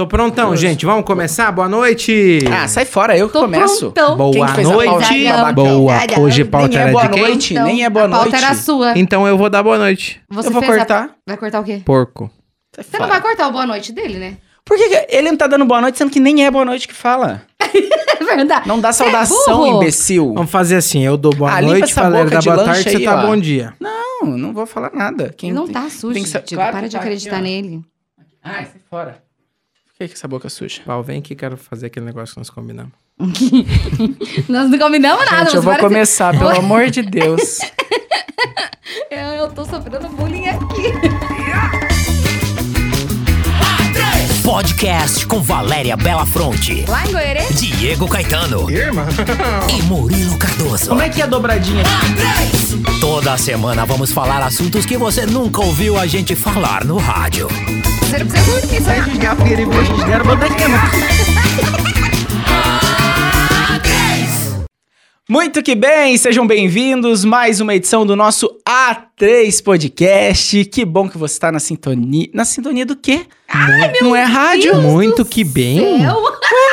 Tô prontão, gente. Vamos começar? Boa noite. Ah, sai fora, eu que Tô começo. prontão. Boa Quem que fez a noite. pauta, babacão? Boa. Hoje pauta Nem é era boa de quem? noite, nem é boa a pauta noite. era sua. Então eu vou dar boa noite. Você eu vou fez a- cortar. Vai cortar o quê? Porco. Sai Você não fora. vai cortar o boa noite dele, né? Por que que ele não tá dando boa noite, sendo que nem é boa noite que fala? É verdade. Não dá Você é saudação, burro. imbecil. Vamos fazer assim, eu dou boa Ah, noite, boca dá de boa lanche tarde, você aí, tá ó. bom dia. Não, não vou falar nada. Quem Ele não tem- tá sujo, tem que. Claro Para que de tá acreditar nele. Ai, sai fora. Que, que essa boca é suja? Val, vem que quero fazer aquele negócio que nós combinamos. Nós não combinamos nada. Gente, eu vou parece- começar, pelo amor de Deus. Eu, eu tô sofrendo bullying aqui. Podcast com Valéria Belafronte, Lá em Goiânia. Diego Caetano Irmã? e Murilo Cardoso. Como é que é a dobradinha? Toda semana vamos falar assuntos que você nunca ouviu a gente falar no rádio. Você não precisa dormir, sabe? Muito que bem, sejam bem-vindos. Mais uma edição do nosso A3 Podcast. Que bom que você está na sintonia. Na sintonia do quê? Não é rádio? Muito que bem.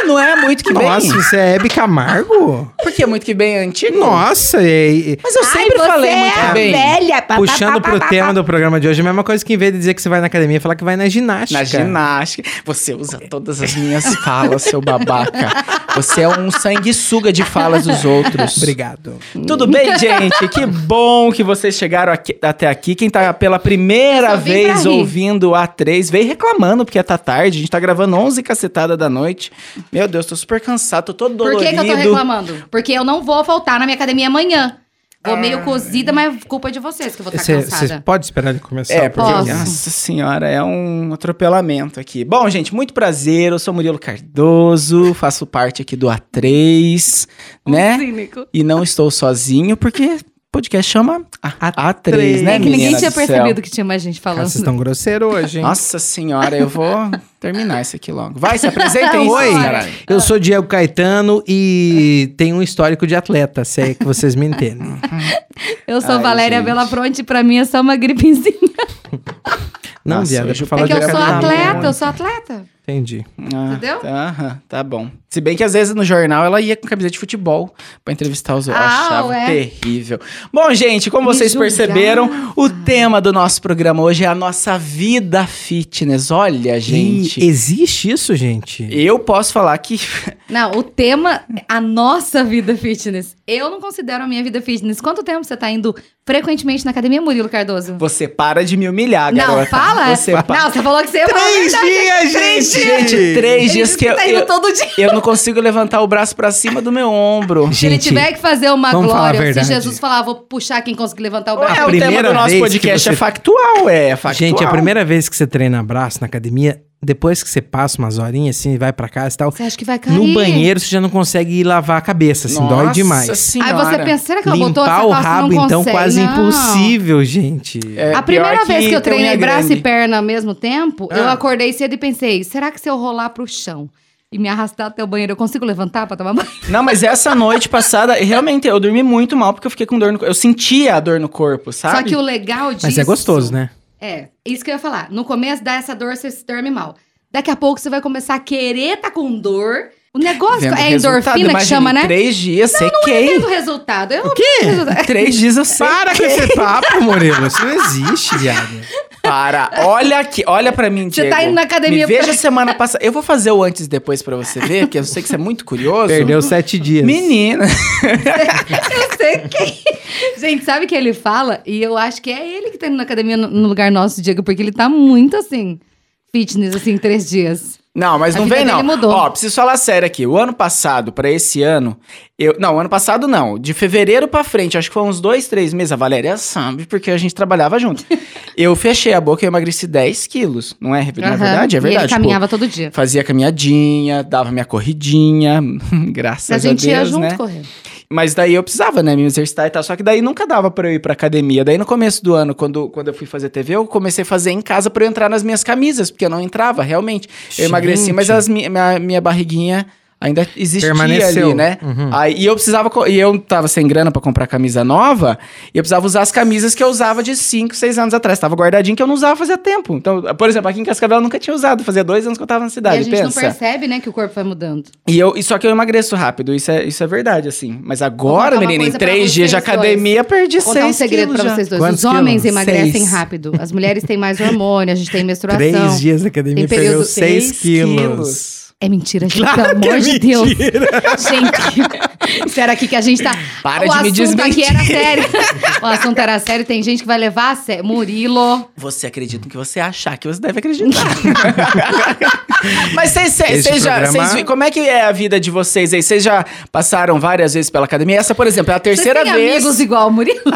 Não é muito que Nossa, bem. você é Hebe Camargo? Por que muito que bem é antigo? Nossa, Mas eu sempre falei muito bem. velha. puxando pro tema do programa de hoje, a mesma coisa que em vez de dizer que você vai na academia, falar que vai na ginástica. Na ginástica. Você usa todas as minhas falas, seu babaca. Você é um sanguessuga de falas dos outros. Obrigado. Tudo bem, gente? Que bom que vocês chegaram aqui- até aqui. Quem tá pela primeira vez ouvindo o A3, veio reclamando porque tá tarde. A gente tá gravando 11 cacetada da noite. Meu Deus, tô super cansado, tô todo Por dolorido. que, que eu tô reclamando? Porque eu não vou voltar na minha academia amanhã. Vou Ah. meio cozida, mas culpa de vocês que eu vou estar Você cansada. você pode esperar ele começar? É, porque? Posso. nossa senhora, é um atropelamento aqui. Bom, gente, muito prazer. Eu sou Murilo Cardoso, faço parte aqui do A3, né? Cínico. E não estou sozinho, porque podcast chama A- A3, né, É que ninguém tinha percebido que tinha mais gente Cara, falando. vocês estão grosseiros hoje, hein? Nossa senhora, eu vou terminar isso aqui logo. Vai, se apresentem, Oi, caralho. eu sou Diego Caetano e tenho um histórico de atleta, se é que vocês me entendem. Eu sou Ai, Valéria gente. Belafronte, pra mim é só uma gripezinha. Não, Nossa, hoje deixa eu falar É que de eu sou atleta, eu sou atleta. Entendi. Ah, Entendeu? Tá, aham, tá bom. Se bem que às vezes no jornal ela ia com camiseta de futebol pra entrevistar os outros. Ah, Achava ué. terrível. Bom, gente, como Me vocês julgava. perceberam, o tema do nosso programa hoje é a nossa vida fitness. Olha, gente. E existe isso, gente? Eu posso falar que Não, o tema é a nossa vida fitness. Eu não considero a minha vida fitness. Quanto tempo você tá indo frequentemente na academia, Murilo Cardoso? você para de me humilhar, Não, garota. fala. Você pa- Não, você falou que você ia Três dias, Três gente! dias. Gente, três Ele dias que eu, tá indo eu, todo dia. eu não consigo levantar o braço pra cima do meu ombro. Se ele tiver que fazer uma glória, se. Jesus falar, vou puxar quem conseguir levantar o É, braço. A o tema do nosso que podcast você- é factual, é factual. Gente, a primeira vez que você treina braço na academia, depois que você passa umas horinhas assim, vai pra casa e tal, Você acha que vai cair? no banheiro você já não consegue lavar a cabeça, assim, dói Nossa demais. Aí senhora. você pensa, será que ela botou Limpar essa o rabo, não então, consegue? quase Não. impossível, gente. É, a primeira vez que eu treinei unha braço grande. e perna ao mesmo tempo, eu Ah. acordei cedo e pensei, será que se eu rolar pro chão e me arrastar até o banheiro, eu consigo levantar pra tomar banho? Não, mas essa noite passada, realmente, eu dormi muito mal porque eu fiquei com dor no corpo. Eu sentia a dor no corpo, sabe? Só que o legal disso... Mas é gostoso, né? É, isso que eu ia falar. No começo dá essa dor, você se dorme mal. Daqui a pouco você vai começar a querer tá com dor. O negócio Vendo é endorfina que chama, né? três dias, Não sequei. vendo o resultado. Eu O quê? resultado. Três dias eu sei. Para com esse papo, Murilo. Isso não existe, viado. Para. Olha aqui, olha pra mim, Você Diego. tá indo na academia Me veja pra- semana passada. Eu vou fazer o antes e depois pra você ver, porque eu sei que você é muito curioso. Perdeu sete dias. Menina. Eu sei quem. Gente, sabe o que ele fala? E eu acho que é ele que tá indo na academia no no lugar nosso, Diego, porque ele tá muito assim, fitness, assim, em três dias. Não, mas A não vem não. mudou. Ó, preciso falar sério aqui. O ano passado, pra esse ano, eu. Não, ano passado não. De fevereiro pra frente, acho que foi uns dois, três meses. A Valéria sabe, porque a gente trabalhava junto. eu fechei a boca e emagreci 10 quilos. Não é, não é Aham. verdade? É E verdade. ele Tipo, caminhava todo dia. Fazia caminhadinha, dava minha corridinha, graças A a, gente ia Deus, junto né? correndo. Mas daí eu precisava, né, me exercitar e tal. Só que daí nunca dava pra eu ir pra academia. Daí no começo do ano, quando, quando eu fui fazer TV, eu comecei a fazer em casa pra eu entrar nas minhas camisas, porque eu não entrava, realmente. Eu emagreci, mas as mi- minha, minha barriguinha Ainda existia Permaneceu. ali, né? Uhum. Aí, e eu precisava. E eu tava sem grana pra comprar camisa nova. E eu precisava usar as camisas que eu usava de 5, 6 anos atrás. Tava guardadinho que eu não usava fazia tempo. Então, por exemplo, aqui em Cascavel eu nunca tinha usado. Fazia dois anos que eu tava na E cidade. a gente pensa. não percebe, né, que o corpo vai mudando. E eu, e só que eu emagreço rápido, isso é, isso é verdade, assim. Mas agora, menina, em três dias de vocês dois. academia, perdi Vou contar um seis segredo quilos pra vocês dois. Quantos Os homens quilos? emagrecem Seis. rápido. As mulheres têm mais hormônio, a gente tem menstruação. Três dias de academia período- perdeu 6 Seis quilos. É mentira, gente, Claro pelo que é amor de Deus. mentira. Gente, espera aqui que a gente tá. Para o de me assunto aqui desmentir. era sério. O assunto era sério, tem gente que vai levar a sério. Murilo. Você acredita no que você achar que você deve acreditar. Mas vocês, já. programa- vi- como é que é a vida de vocês aí? Vocês já passaram várias vezes pela academia? Essa, por exemplo, é a terceira têm vez. amigos igual o Murilo?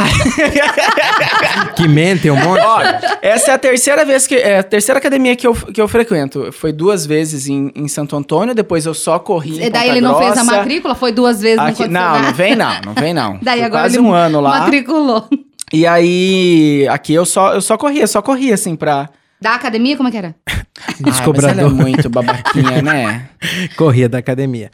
Que mentem um monte. Olha, essa é a terceira vez que. É a terceira academia que eu, que eu frequento. Foi duas vezes em, em Santo Antônio, depois eu só corri. E daí Ponta ele não fez a Grossa. matrícula? Foi duas vezes, não Aqui- não, nada. não vem não, não vem não. Daí Foi agora quase ele um ano lá. matriculou. E aí, aqui eu só, eu só corria, só corria assim pra. Da academia, como é que era? Ah, mas Descobrador. ela é muito babaquinha, né? Corria da academia.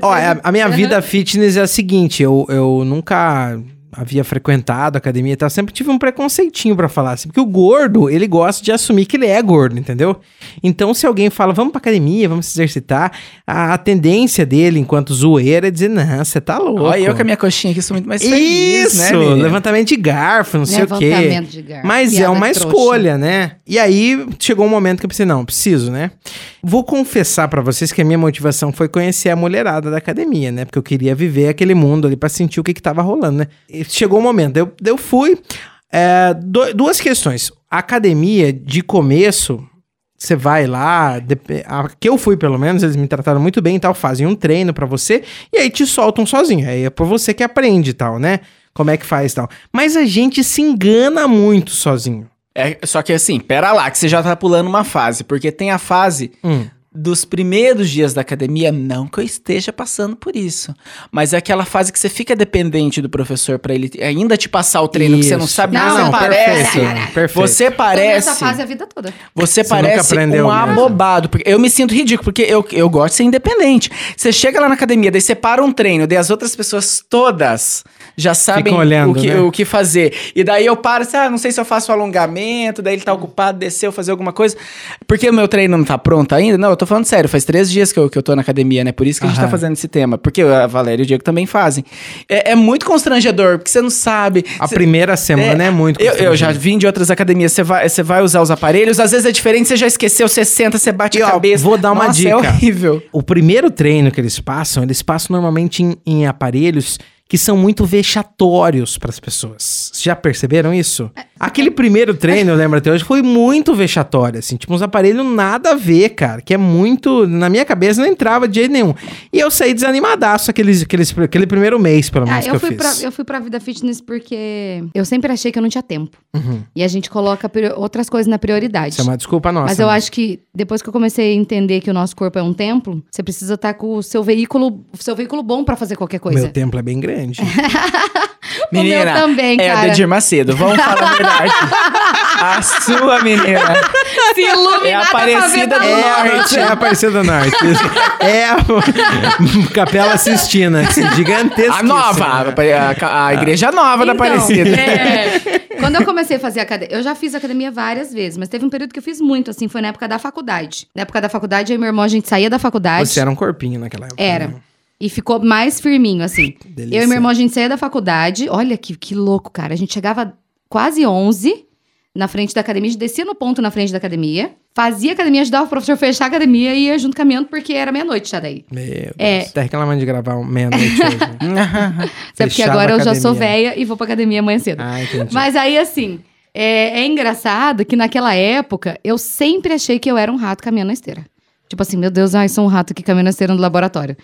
Ó, a, a minha vida fitness é a seguinte, eu, eu nunca havia frequentado a academia e tal, sempre tive um preconceitinho pra falar, assim, porque o gordo, ele gosta de assumir que ele é gordo, entendeu? Então, se alguém fala, vamos pra academia, vamos se exercitar, a, a tendência dele, enquanto zoeira, é dizer, não, você tá louco. Olha, eu com a minha coxinha aqui sou muito mais feliz, Isso, né, levantamento de garfo, não sei o quê. Levantamento de garfo. Mas é Piada uma trouxa. escolha, né? E aí chegou um momento que eu pensei, não, preciso, né? Vou confessar pra vocês que a minha motivação foi conhecer a mulherada da academia, né? Porque eu queria viver aquele mundo ali pra sentir o que que tava rolando, né? Chegou o momento, eu, eu fui. é, duas questões. A academia, de começo, você vai lá, a que eu fui pelo menos, eles me trataram muito bem e tal, fazem um treino pra você e aí te soltam sozinho. Aí é por você que aprende e tal, né? Como é que faz e tal. Mas a gente se engana muito sozinho. É, só que assim, pera lá, que você já tá pulando uma fase, porque tem a fase Hum. Dos primeiros dias da academia, não que eu esteja passando por isso, mas é aquela fase que você fica dependente do professor pra ele ainda te passar o treino que você não Isso. sabe, Não, você não, parece. perfeito, perfeito. Você parece. fase a vida toda. Você, Você parece um mesmo. abobado. Porque eu me sinto ridículo, porque eu, eu gosto de ser independente. Você chega lá na academia, daí você para um treino, daí as outras pessoas todas já sabem olhando, o, que, né? o que fazer. E daí eu paro, assim, ah, não sei se eu faço alongamento, daí ele tá ocupado, desceu, fazer alguma coisa. Porque o meu treino não tá pronto ainda? Não, eu tô falando sério, faz três dias que eu, que eu tô na academia, né? Por isso que a gente tá fazendo esse tema. Porque a Valéria e o Diego também fazem. É, é muito constrangedor, porque você não sabe. A Cê- primeira semana é, muito eu, eu já vim de outras academias, você vai, você vai usar os aparelhos, às vezes é diferente, você já esqueceu, você senta, você bate E, a ó, cabeça. vou dar uma Nossa, dica. É horrível. O primeiro treino que eles passam, eles passam normalmente em, em aparelhos que são muito vexatórios para as pessoas. Já perceberam isso? Aquele primeiro treino, eu lembro até hoje, foi muito vexatório, assim, tipo uns aparelhos nada a ver, cara, que é muito, na minha cabeça não entrava de jeito nenhum. E eu saí desanimadaço aqueles, aqueles, aquele primeiro mês, pelo Ah, menos, que eu, eu fui fiz. pra, eu fui pra vida fitness porque eu sempre achei que eu não tinha tempo. Uhum. E a gente coloca outras coisas na prioridade. Isso é uma desculpa nossa. Mas eu né? acho que depois que eu comecei a entender que o nosso corpo é um templo, você precisa estar com o seu veículo, seu veículo bom pra fazer qualquer coisa. meu templo é bem grande. O meu também, é a cara. Dedir Macedo, vamos falar a verdade. a sua menina Se É a Aparecida do da Norte. É a Aparecida do Norte. É a Capela Sistina, assim, gigantesca. a nova, a, a igreja nova da Então, Aparecida. é. Quando eu comecei a fazer academia, eu já fiz academia várias vezes, mas teve um período que eu fiz muito, assim, foi na época da faculdade. Na época da faculdade, eu e meu irmão, a gente saía da faculdade. Você era um corpinho naquela época. Era. né? E ficou mais firminho, assim. Delícia. Eu e meu irmão, a gente saía da faculdade. Olha que, que louco, cara. A gente chegava quase 11 na frente da academia. A gente descia no ponto na frente da academia. Fazia academia, ajudava o professor a fechar a academia e ia junto caminhando, porque era meia-noite já daí. Meu Deus. É. Tá reclamando de gravar meia-noite hoje. né? Até porque agora eu já sou velha e vou pra academia amanhã cedo. Ah, entendi. Mas aí, assim, é, é engraçado que naquela época eu sempre achei que eu era um rato caminhando na esteira. Tipo assim, meu Deus, ai, sou um rato que caminha na esteira no laboratório.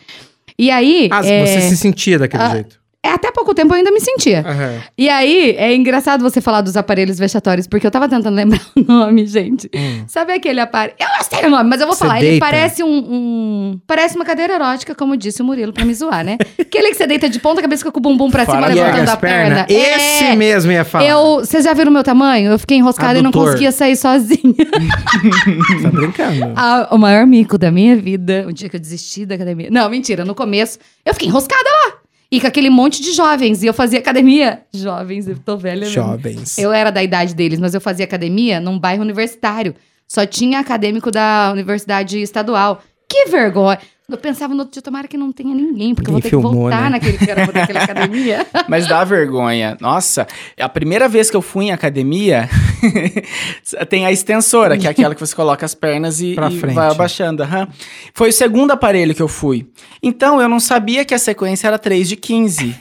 E aí. Ah, é, você se sentia daquele Ah, jeito. É, até pouco tempo eu ainda me sentia. Aham. E aí, é engraçado você falar dos aparelhos vexatórios, porque eu tava tentando lembrar o nome, gente. Hum. Sabe aquele aparelho? Eu não sei o nome, mas eu vou Você falar. Ele deita? parece um, um- Parece uma cadeira erótica, como disse o Murilo, pra me zoar, né? aquele que você deita de ponta cabeça com o bumbum pra cima, E ergue levantando a perna. pernas. Esse É. mesmo ia falar. Eu, vocês já viram o meu tamanho? Eu fiquei enroscada e não Adutor. conseguia sair sozinha. Tá brincando. Ah, o maior mico da minha vida, o dia que eu desisti da academia. Não, mentira, no começo eu fiquei enroscada lá. E com aquele monte de jovens. E eu fazia academia. Jovens, eu tô velha. mesmo. Jovens. Eu era da idade deles, mas eu fazia academia num bairro universitário. Só tinha acadêmico da universidade estadual. Que vergonha. Eu pensava no outro dia, tomara que não tenha ninguém, porque eu vou ter Ninguém que filmou, voltar né? naquele caramba daquela academia. Mas dá vergonha. Nossa, a primeira vez que eu fui em academia, tem a extensora, que é aquela que você coloca as pernas e, e vai abaixando. aham. Foi o segundo aparelho que eu fui. Então, eu não sabia que a sequência era 3 de 15.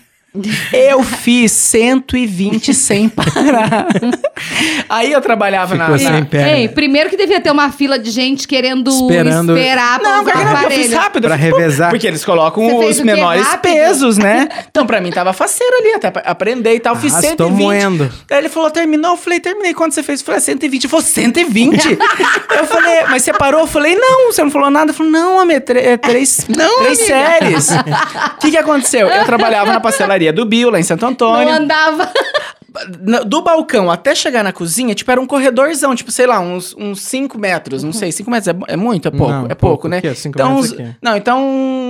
Eu fiz 120 sem parar. Aí eu trabalhava na, Ficou na- sem perna. Ei, primeiro que devia ter uma fila de gente querendo Esperando- esperar pra Não, usar cara, eu fiz aparelho. rápido. Pra eu revezar. Porque eles colocam Você fez os o quê? menores Rápido? pesos, né? Então, pra mim, tava faceiro ali, até pra aprender e tal. Fiz Arrastou 120. moendo. Aí ele falou, terminou? Eu falei, terminei. Quando você fez? Eu falei, 120. Ele falou, 120? eu falei, mas você parou? Eu falei, não, você não falou nada. Ele falou, não, homem, é, é três, três séries. O que que aconteceu? Eu trabalhava na pastelaria do Bill, lá em Santo Não Antônio. andava. Na- Do balcão até chegar na cozinha, tipo, era um corredorzão, tipo, sei lá, uns 5 metros, não sei, 5 metros é, é muito, é pouco? Não, é pouco, pouco. né? Cinco então, metros uns- aqui? não, então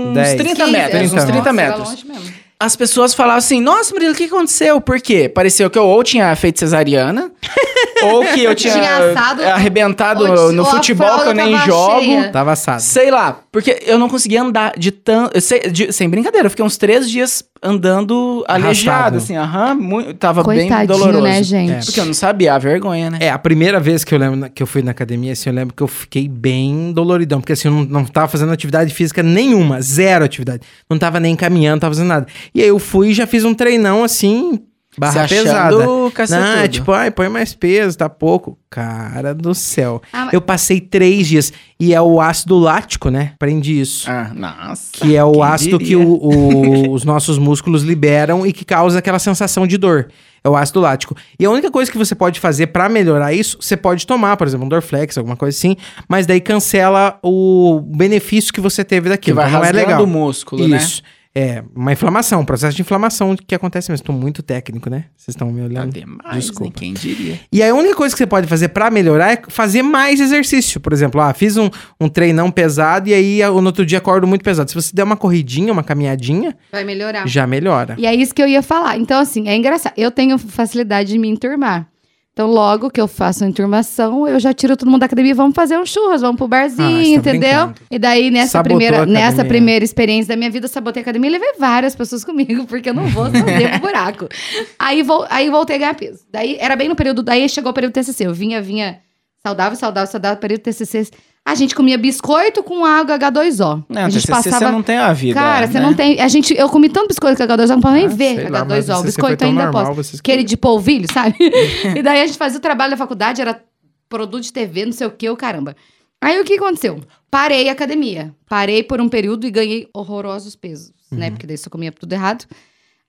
uns Dez. 30 15, metros, uns 30 30 Nossa, era metros. longe mesmo. As pessoas falavam assim, nossa, Murilo, o que aconteceu? Por quê? Pareceu que eu ou tinha feito cesariana, ou que eu tinha, Tinha assado, arrebentado ou- no ou futebol que eu nem tava jogo. cheia. Tava assado. Sei lá, porque eu não conseguia andar de tanto. Sem brincadeira, eu fiquei uns três dias andando aleijado, assim, aham, muito, tava bem Coitadinho, doloroso. né, gente? Porque eu não sabia a vergonha, né? É, a primeira vez que eu lembro que eu fui na academia, assim, eu lembro que eu fiquei bem doloridão, porque assim, eu não, não tava fazendo atividade física nenhuma, zero atividade. Não tava nem caminhando, não tava fazendo nada. E aí eu fui e já fiz um treinão assim, barra Se pesada. Não, é tipo, ai, põe mais peso, tá pouco. Cara do céu. Ah, Eu passei três dias. E é o ácido lático, né? Aprendi isso. Ah, nossa. Que é o ácido diria? que o- o- os nossos músculos liberam e que causa aquela sensação de dor. É o ácido lático. E a única coisa que você pode fazer pra melhorar isso, você pode tomar, por exemplo, um Dorflex, alguma coisa assim, mas daí cancela o benefício que você teve Que daquilo. vai então não é legal. o músculo, né? Isso. É, uma inflamação, um processo de inflamação que acontece mesmo. Estou muito técnico, né? Vocês estão me Tá olhando. demais, Desculpa. hein? Quem diria? E a única coisa que você pode fazer pra melhorar é fazer mais exercício. Por exemplo, ah, fiz um, um treinão pesado e aí no outro dia acordo muito pesado. Se você der uma corridinha, uma caminhadinha, Vai melhorar. já melhora. E é isso que eu ia falar. Então, assim, é engraçado. Eu tenho facilidade de me enturmar. Então, logo que eu faço a enturmação, eu já tiro todo mundo da academia e vamos fazer um churras, vamos pro barzinho, Ah, tá entendeu? brincando. E daí, nessa Sabotou primeira, nessa primeira experiência da minha vida, eu sabotei a academia e levei várias pessoas comigo, porque eu não vou sozinha pro buraco. Aí, vol aí voltei a ganhar peso. Daí, era bem no período, daí chegou o período TCC. Eu vinha, vinha saudável, saudável, saudável, período TCC. A gente comia biscoito com água H2O. Não, a gente TCC você não tem a vida. Cara, você né? não tem. A gente, eu comi tanto biscoito com H2O, não posso nem Ah, ver sei lá, mas H2O. O você biscoito ainda normal, posso. vocês Aquele de polvilho, sabe? e daí a gente fazia o trabalho da faculdade, era produto de TV, não sei o que, o caramba. Aí o que aconteceu? Parei a academia. Parei por um período e ganhei horrorosos pesos, né? Porque daí só comia tudo errado.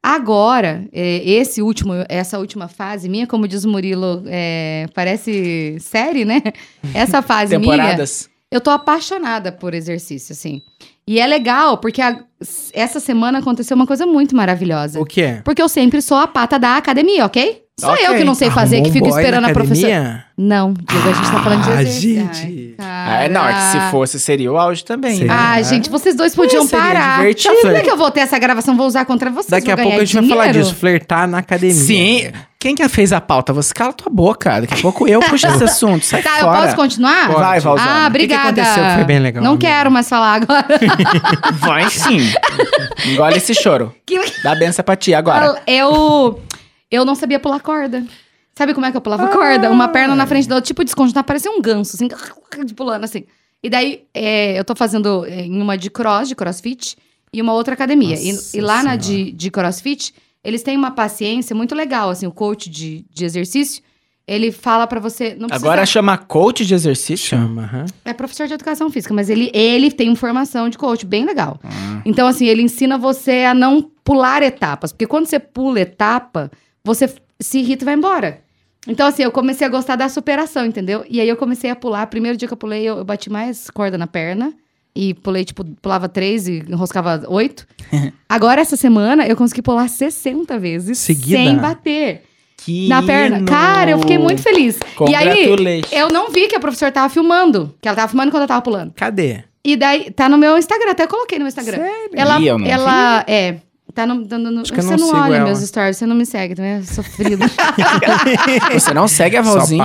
Agora, é, esse último, essa última fase minha, como diz o Murilo, é, parece série, né? Essa fase minha. Temporadas. Eu tô apaixonada por exercício, assim. E é legal, porque a- essa semana aconteceu uma coisa muito maravilhosa. O que é? Porque eu sempre sou a pata da academia, ok? Sou Ok. eu que não sei fazer, Arrumou que fico esperando a professora. Não, Diego, a gente tá falando de Ah, exercício. gente. Ah, não, é que se fosse, seria o auge também. Seria. Ah, É. gente, vocês dois podiam seria parar. divertido. Sabe que eu vou ter essa gravação, vou usar contra vocês, Daqui a pouco a gente vai falar dinheiro. disso, flertar na academia. Sim. Quem que fez a pauta? Você cala tua boca. Daqui a pouco eu puxo esse assunto. Sai Tá, eu fora. posso continuar? Pode. Vai, Valzona. Ah, O que que obrigada. aconteceu foi bem legal, Não amiga? quero mais falar agora. Vai sim. Engole esse choro. Que- Dá benção pra ti agora. Eu, eu não sabia pular corda. Sabe como é que eu pulava corda? Uma perna na frente da outra, tipo desconjuntar, parecia um ganso, assim, de pulando assim. E daí, é, eu tô fazendo é, em uma de cross, de crossfit, e uma outra academia. E, e lá na Senhora. de, de crossfit, eles têm uma paciência muito legal, assim, o coach de, de exercício, ele fala pra você... Não precisa, Agora chama coach de exercício? Chama, aham. é professor de educação física, mas ele, ele tem formação de coach bem legal. Ah. Então, assim, ele ensina você a não pular etapas. Porque quando você pula etapa, você se irrita e vai embora. Então, assim, eu comecei a gostar da superação, entendeu? E aí eu comecei a pular. Primeiro dia que eu pulei, eu, eu bati mais corda na perna. E pulei, tipo, pulava três e enroscava oito. Agora, essa semana, eu consegui pular 60 vezes Seguida? sem bater Que na perna. hino. Cara, eu fiquei muito feliz. E aí, eu não vi que a professora tava filmando. Que ela tava filmando quando eu tava pulando. Cadê? E daí, tá no meu Instagram, até coloquei no meu Instagram. Sério? Ela, Ih, eu não ela é. Tá no, no, no- Acho que eu você não não, olha ela. meus stories, você não me segue também, é sofrido. Você não segue a Só Valzinha?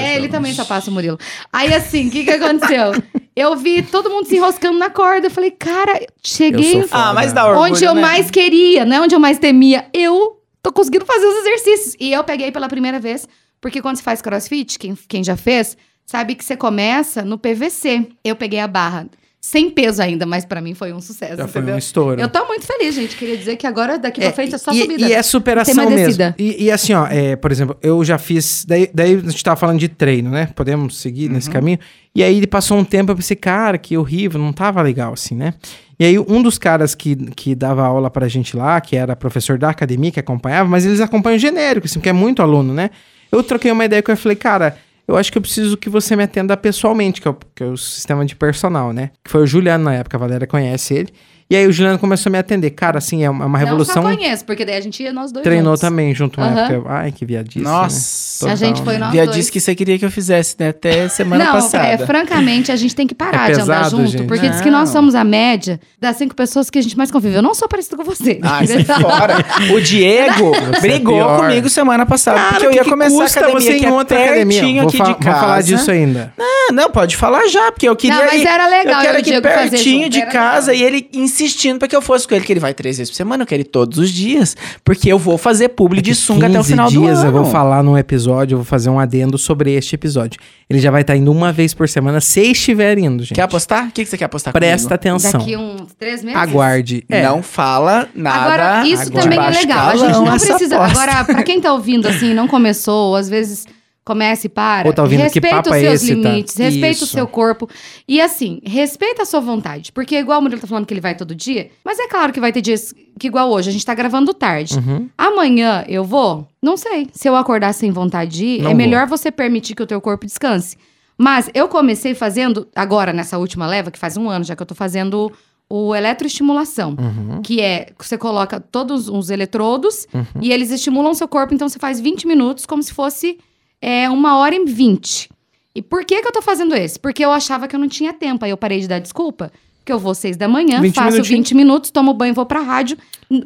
É, ele também só passa o Murilo. Aí assim, o que que aconteceu? Eu vi todo mundo se enroscando na corda. Eu falei, cara, cheguei Eu sou foda. Ah, mas dá orgulho, onde eu né? mais queria, não é onde eu mais temia. Eu tô conseguindo fazer os exercícios. E eu peguei pela primeira vez, porque quando você faz crossfit, quem, quem já fez, sabe que você começa no PVC. Eu peguei a barra. Sem peso ainda, mas pra mim foi um sucesso, Já foi entendeu? um estouro. Eu tô muito feliz, gente. Queria dizer que agora, daqui pra frente, é só e, subida. E é superação mesmo. E, e assim, ó, é, por exemplo, eu já fiz. Daí, daí a gente tava falando de treino, né? Podemos seguir nesse caminho. E aí ele passou um tempo, eu pensei, cara, que horrível, não tava legal assim, né? E aí um dos caras que, que dava aula pra gente lá, que era professor da academia, que acompanhava, mas eles acompanham genérico, assim, porque é muito aluno, né? Eu troquei uma ideia com ele e falei, cara. Eu acho que eu preciso que você me atenda pessoalmente, que é, o, que é o sistema de personal, né? Que foi o Juliano na época, a Valéria conhece ele. E aí o Juliano começou a me atender. Cara, assim, é uma, é uma revolução. Não só conheço, porque daí a gente ia nós dois Treinou juntos. também junto uma Aham. época. Ai, que viadice. Nossa. né? A gente foi né? nós disse que você queria que eu fizesse, né? Até semana não, passada. é, francamente, a gente tem que parar É de andar pesado, junto, gente. porque diz que nós Não. somos a média das cinco pessoas que a gente mais conviveu. Eu não sou parecida com você. Sai fora. O Diego é brigou pior. comigo semana passada, Cara, porque eu ia que começar a custa academia você que em é outra academia? pertinho Vou, aqui fa- de vou casa. falar disso ainda. Ah, não, pode falar já, porque eu queria Não, mas era legal Eu quero eu aqui pertinho de casa e ele insistindo pra que eu fosse com ele, que ele vai três vezes por semana, eu quero ir todos os dias, porque eu vou fazer publi de sunga até o 15 final do dias ano. eu vou falar num episódio, eu vou fazer um adendo sobre este episódio. Ele já vai estar indo uma vez por semana, se estiver indo, gente. Quer apostar? O que, que você quer apostar Presta comigo? atenção. Daqui uns três meses. Aguarde. É. Não fala nada. Agora, isso agora. também é legal. A gente não precisa. Agora, pra quem tá ouvindo assim, não começou, ou às vezes começa e para. Ou tá ouvindo, que respeita papo os é seus esse, tá? limites, respeita o Isso. seu corpo. E assim, respeita a sua vontade. Porque, igual o Murilo tá falando que ele vai todo dia, mas é claro que vai ter dias que, igual hoje, a gente tá gravando tarde. Uhum. Amanhã eu vou? Não sei. Se eu acordar sem vontade de ir, Não é vou. melhor você permitir que o teu corpo descanse. Mas eu comecei fazendo, agora nessa última leva, que faz um ano já que eu tô fazendo o eletroestimulação. Uhum. Que é, você coloca todos os eletrodos Uhum. e eles estimulam seu corpo, então você faz 20 minutos como se fosse é, uma hora e 20. E por que que eu tô fazendo esse? Porque eu achava que eu não tinha tempo, aí eu parei de dar desculpa. Que eu vou seis da manhã, 20 faço minutinhos. 20 minutos, tomo banho, vou pra rádio,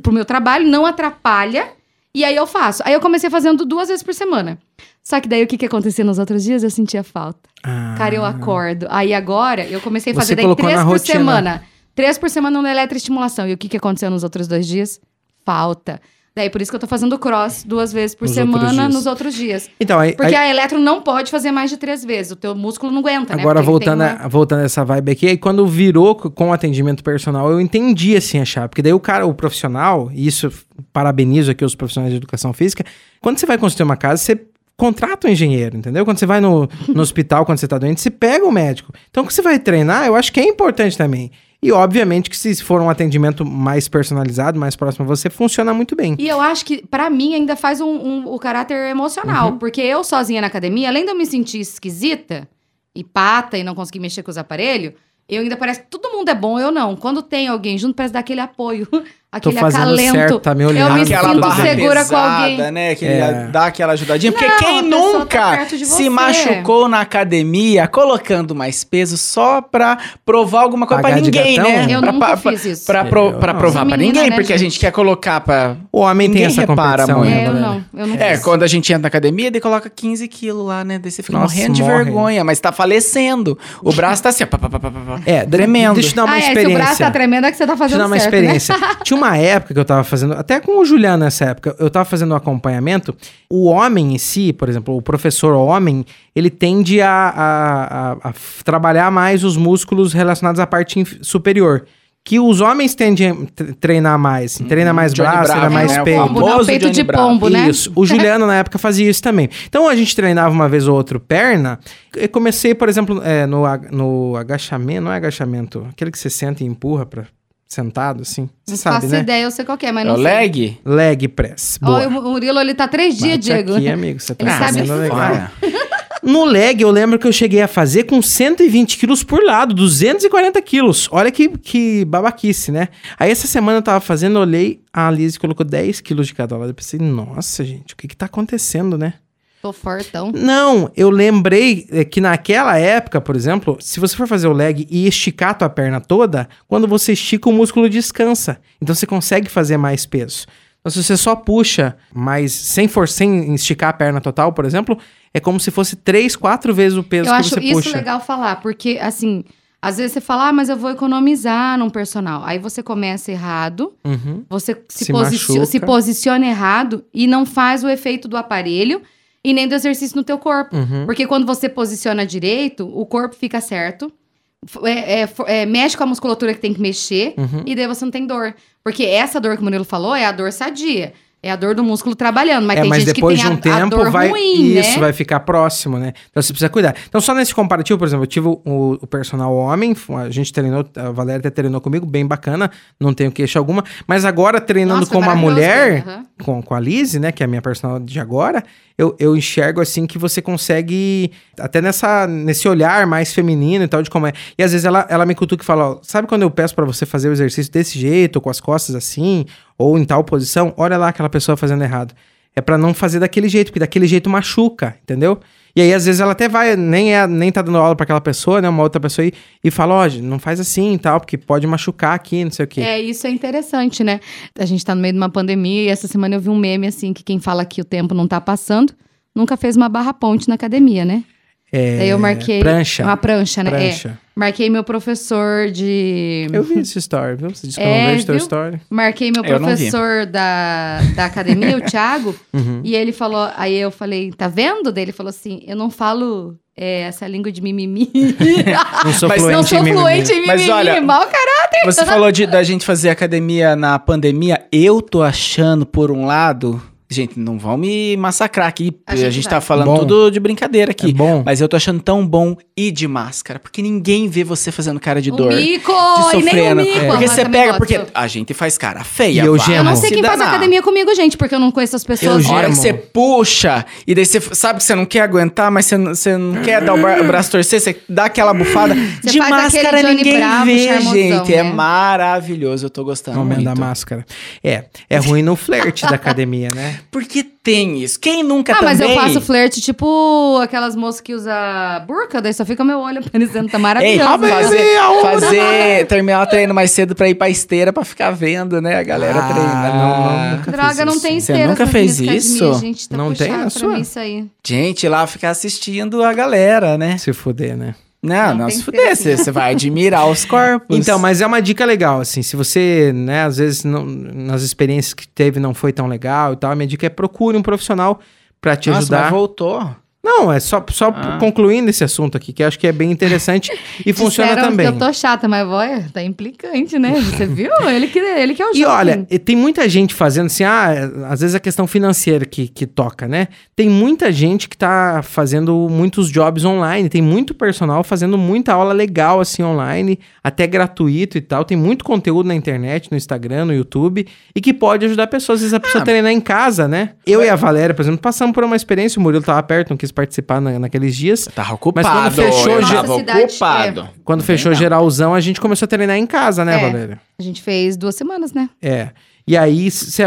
pro meu trabalho, não atrapalha. E aí eu faço. Aí eu comecei fazendo duas vezes por semana. Só que daí o que que acontecia nos outros dias? Eu sentia falta. Ah. Cara, eu acordo. Aí agora eu comecei a fazer daí três por semana. Três por semana na eletroestimulação. E o que, que aconteceu nos outros dois dias? Falta. Daí por isso que eu tô fazendo cross duas vezes por Nos outros semana dias. nos outros dias. Então, aí, Porque aí- a eletro não pode fazer mais de três vezes. O teu músculo não aguenta, né? agora ele voltando, uma- a, voltando a essa vibe aqui, aí quando virou co- com atendimento personal, eu entendi assim a chave. Porque daí o cara, o profissional, e isso parabenizo aqui os profissionais de educação física, quando você vai construir uma casa, você contrata um engenheiro, entendeu? Quando você vai no, no hospital, quando você tá doente, você pega o médico. Então, quando você vai treinar, eu acho que é importante também. E, obviamente, que se for um atendimento mais personalizado, mais próximo a você, funciona muito bem. E eu acho que, pra mim, ainda faz um, um- o caráter Uhum. emocional. Porque eu sozinha na academia, além de eu me sentir esquisita e pata e não conseguir mexer com os aparelhos, eu ainda parece que todo mundo é bom, eu não. Quando tem alguém junto, parece dar aquele apoio, Tô aquele fazendo acalento. certo, tá me olhando. Eu me Aquela sinto barra segura pesada, com alguém. né? Que É. dá aquela ajudadinha. Porque Não, quem tá nunca de se machucou na academia colocando mais peso só pra provar alguma coisa pra Pagar de ninguém, né? Eu pra, nunca pra- fiz isso. Pra, pro- pra provar Sou pra menina, ninguém, né, porque a gente? gente quer colocar pra. O homem tem Ninguém essa repara competição, muito. né, É, eu galera? não. Eu não É, fiz. quando a gente entra na academia, daí coloca 15 quilos lá, né? Daí você fica Nossa, morrendo de morre. vergonha, mas tá falecendo. O braço tá assim, ó. pá, pá, pá, pá, pá, pá. É, tremendo. Deixa eu dar uma ah, é, se o experiência. braço tá tremendo, é que você tá Deixa eu fazendo dar uma certo, experiência. né? Tinha uma época que eu tava fazendo, até com o Juliano nessa época, eu tava fazendo um acompanhamento. O homem em si, por exemplo, o professor homem, ele tende a, a- a- a trabalhar mais os músculos relacionados à parte superior. Que os homens tendem a tre- treinar mais. assim, treina mais Johnny braço, Bravo, treina mais né? O peito. Pombo, não, famoso peito Johnny de pombo, né? Isso. O Juliano, na época, fazia isso também. Então, a gente treinava uma vez ou outra perna. Eu comecei, por exemplo, é, no, no agachamento. Não é agachamento. Aquele que você senta e empurra pra sentado, assim. Você Não sabe, faço né? ideia, eu sei qual que é, mas É não o sei. leg? Leg press. Ó, Boa. o Murilo, ele tá três dias, Bate Diego. aqui, amigo. Você tá Ele sabe fazendo legal. Fora. No leg, eu lembro que eu cheguei a fazer com 120 quilos por lado, 240 quilos. Olha que, que babaquice, né? Aí essa semana eu tava fazendo, eu olhei, a Liz colocou 10 quilos de cada lado. Eu pensei, nossa, gente, o que que tá acontecendo, né? Tô fortão. Não, eu lembrei é, que naquela época, por exemplo, se você for fazer o leg e esticar a tua perna toda, quando você estica, o músculo descansa. Então você consegue fazer mais peso. Então, se você só puxa, mas sem, for sem esticar a perna total, por exemplo, é como se fosse três, quatro vezes o peso Eu que acho você isso puxa. legal falar, porque assim, às vezes você fala, ah, mas eu vou economizar num personal. Aí você começa errado, Uhum. você se, Se posici- machuca. se posiciona errado e não faz o efeito do aparelho e nem do exercício no teu corpo. Uhum. Porque quando você posiciona direito, o corpo fica certo, é- é- é, mexe com a musculatura que tem que mexer Uhum. e daí você não tem dor. Porque essa dor que o Murilo falou é a dor sadia. É a dor do músculo trabalhando. Mas é, tem mas gente depois que de tem um a, a tempo dor vai ruim, isso né? vai ficar próximo, né? Então você precisa cuidar. Então só nesse comparativo, por exemplo, eu tive o, o personal homem, a gente treinou, a Valéria até treinou comigo, bem bacana, não tenho queixa alguma, mas agora treinando Nossa, com uma mulher, né? Aham. com, com a Lizzie, né, que é a minha personal de agora, eu, eu enxergo assim que você consegue, até nessa, nesse olhar mais feminino e tal, de como é. E às vezes ela, ela me cutuca e fala, ó, sabe quando eu peço pra você fazer o exercício desse jeito, com as costas assim, ou em tal posição, olha lá aquela pessoa fazendo errado. É pra não fazer daquele jeito, porque daquele jeito machuca, entendeu? E aí, às vezes, ela até vai, nem, é, nem tá dando aula pra aquela pessoa, né? Uma outra pessoa aí, e fala, ó, não faz assim e tal, porque pode machucar aqui, não sei o quê. É, isso é interessante, né? A gente tá no meio de uma pandemia e essa semana eu vi um meme assim que quem fala que o tempo não tá passando nunca fez uma barra ponte na academia, né? É, Daí eu marquei Prancha. uma prancha, né? Prancha. É. Marquei meu professor de Eu vi essa story, viu? Você disse que eu É, não vejo teu story. Marquei meu Eu professor da, da academia, o Thiago, Uhum. e ele falou, aí eu falei, tá vendo? Daí ele falou assim, eu não falo é, essa língua de mimimi. Não sou Mas fluente não sou em mimimi. fluente em Mas mimimi, olha, mau caráter. Você falou de, da gente fazer academia na pandemia. Eu tô achando, por um lado. Gente, não vão me massacrar aqui. A A gente gente, vai. tá falando Bom. tudo de brincadeira aqui. É bom. Mas eu tô achando tão bom ir de máscara. Porque ninguém vê você fazendo cara de O dor. mico! de E nem o sofrendo. mico! Porque Mas você pega, porque a gente faz cara feia. E eu gemo. Eu não sei se quem faz danar. academia comigo, gente, porque eu não conheço as pessoas. Eu A hora que você puxa, e daí você sabe que você não quer aguentar, mas você não, você não quer dar o, bra- o braço torcer, você dá aquela bufada. Você de máscara ninguém Bravo, vê, charmosão, gente. É né? maravilhoso, eu tô gostando Aumento da máscara. É, é ruim no flerte da academia, né? Porque tem isso. Quem nunca Ah, também... mas eu faço flerte tipo aquelas moças que usam burca, daí só fica meu olho aparecendo, tá maravilhoso. Ei, fazer, fazer, terminar o treino mais cedo pra ir pra esteira pra ficar vendo, né, a galera Ah, treinar. não, não, nunca Droga, não tem Você esteira. nunca aqui fez isso? Gente, tá Não tem pra sua? mim isso aí. Gente, lá ficar assistindo a galera, né? Se fuder, né? Não, Não não, tem se fuder, assim. você, vai admirar os corpos. Então, mas é uma dica legal, assim, se você, né, às vezes não- nas experiências que teve não foi tão legal e tal, a minha dica é procure um profissional pra te Nossa, ajudar. mas voltou. Não, é só, só Ah. concluindo esse assunto aqui, que eu acho que é bem interessante e funciona também. que eu tô chata, mas olha, tá implicante, né? Você viu? Ele que, ele que é o E jovem. olha, e tem muita gente fazendo assim, ah, às vezes a questão financeira que, que toca, né? Tem muita gente que tá fazendo muitos jobs online, tem muito personal fazendo muita aula legal assim online, até gratuito e tal. Tem muito conteúdo na internet, no Instagram, no YouTube, e que pode ajudar pessoas. Às vezes a pessoa Ah. treinar em casa, né? Eu e a Valéria, por exemplo, passamos por uma experiência, o Murilo tava perto, não quis participar na- naqueles dias. Eu tava Mas quando ocupado. fechou, eu tava ocupado. Quando fechou geralzão, a gente começou a treinar em casa, né, É. Valéria? A gente fez duas semanas, né? É. E aí, se,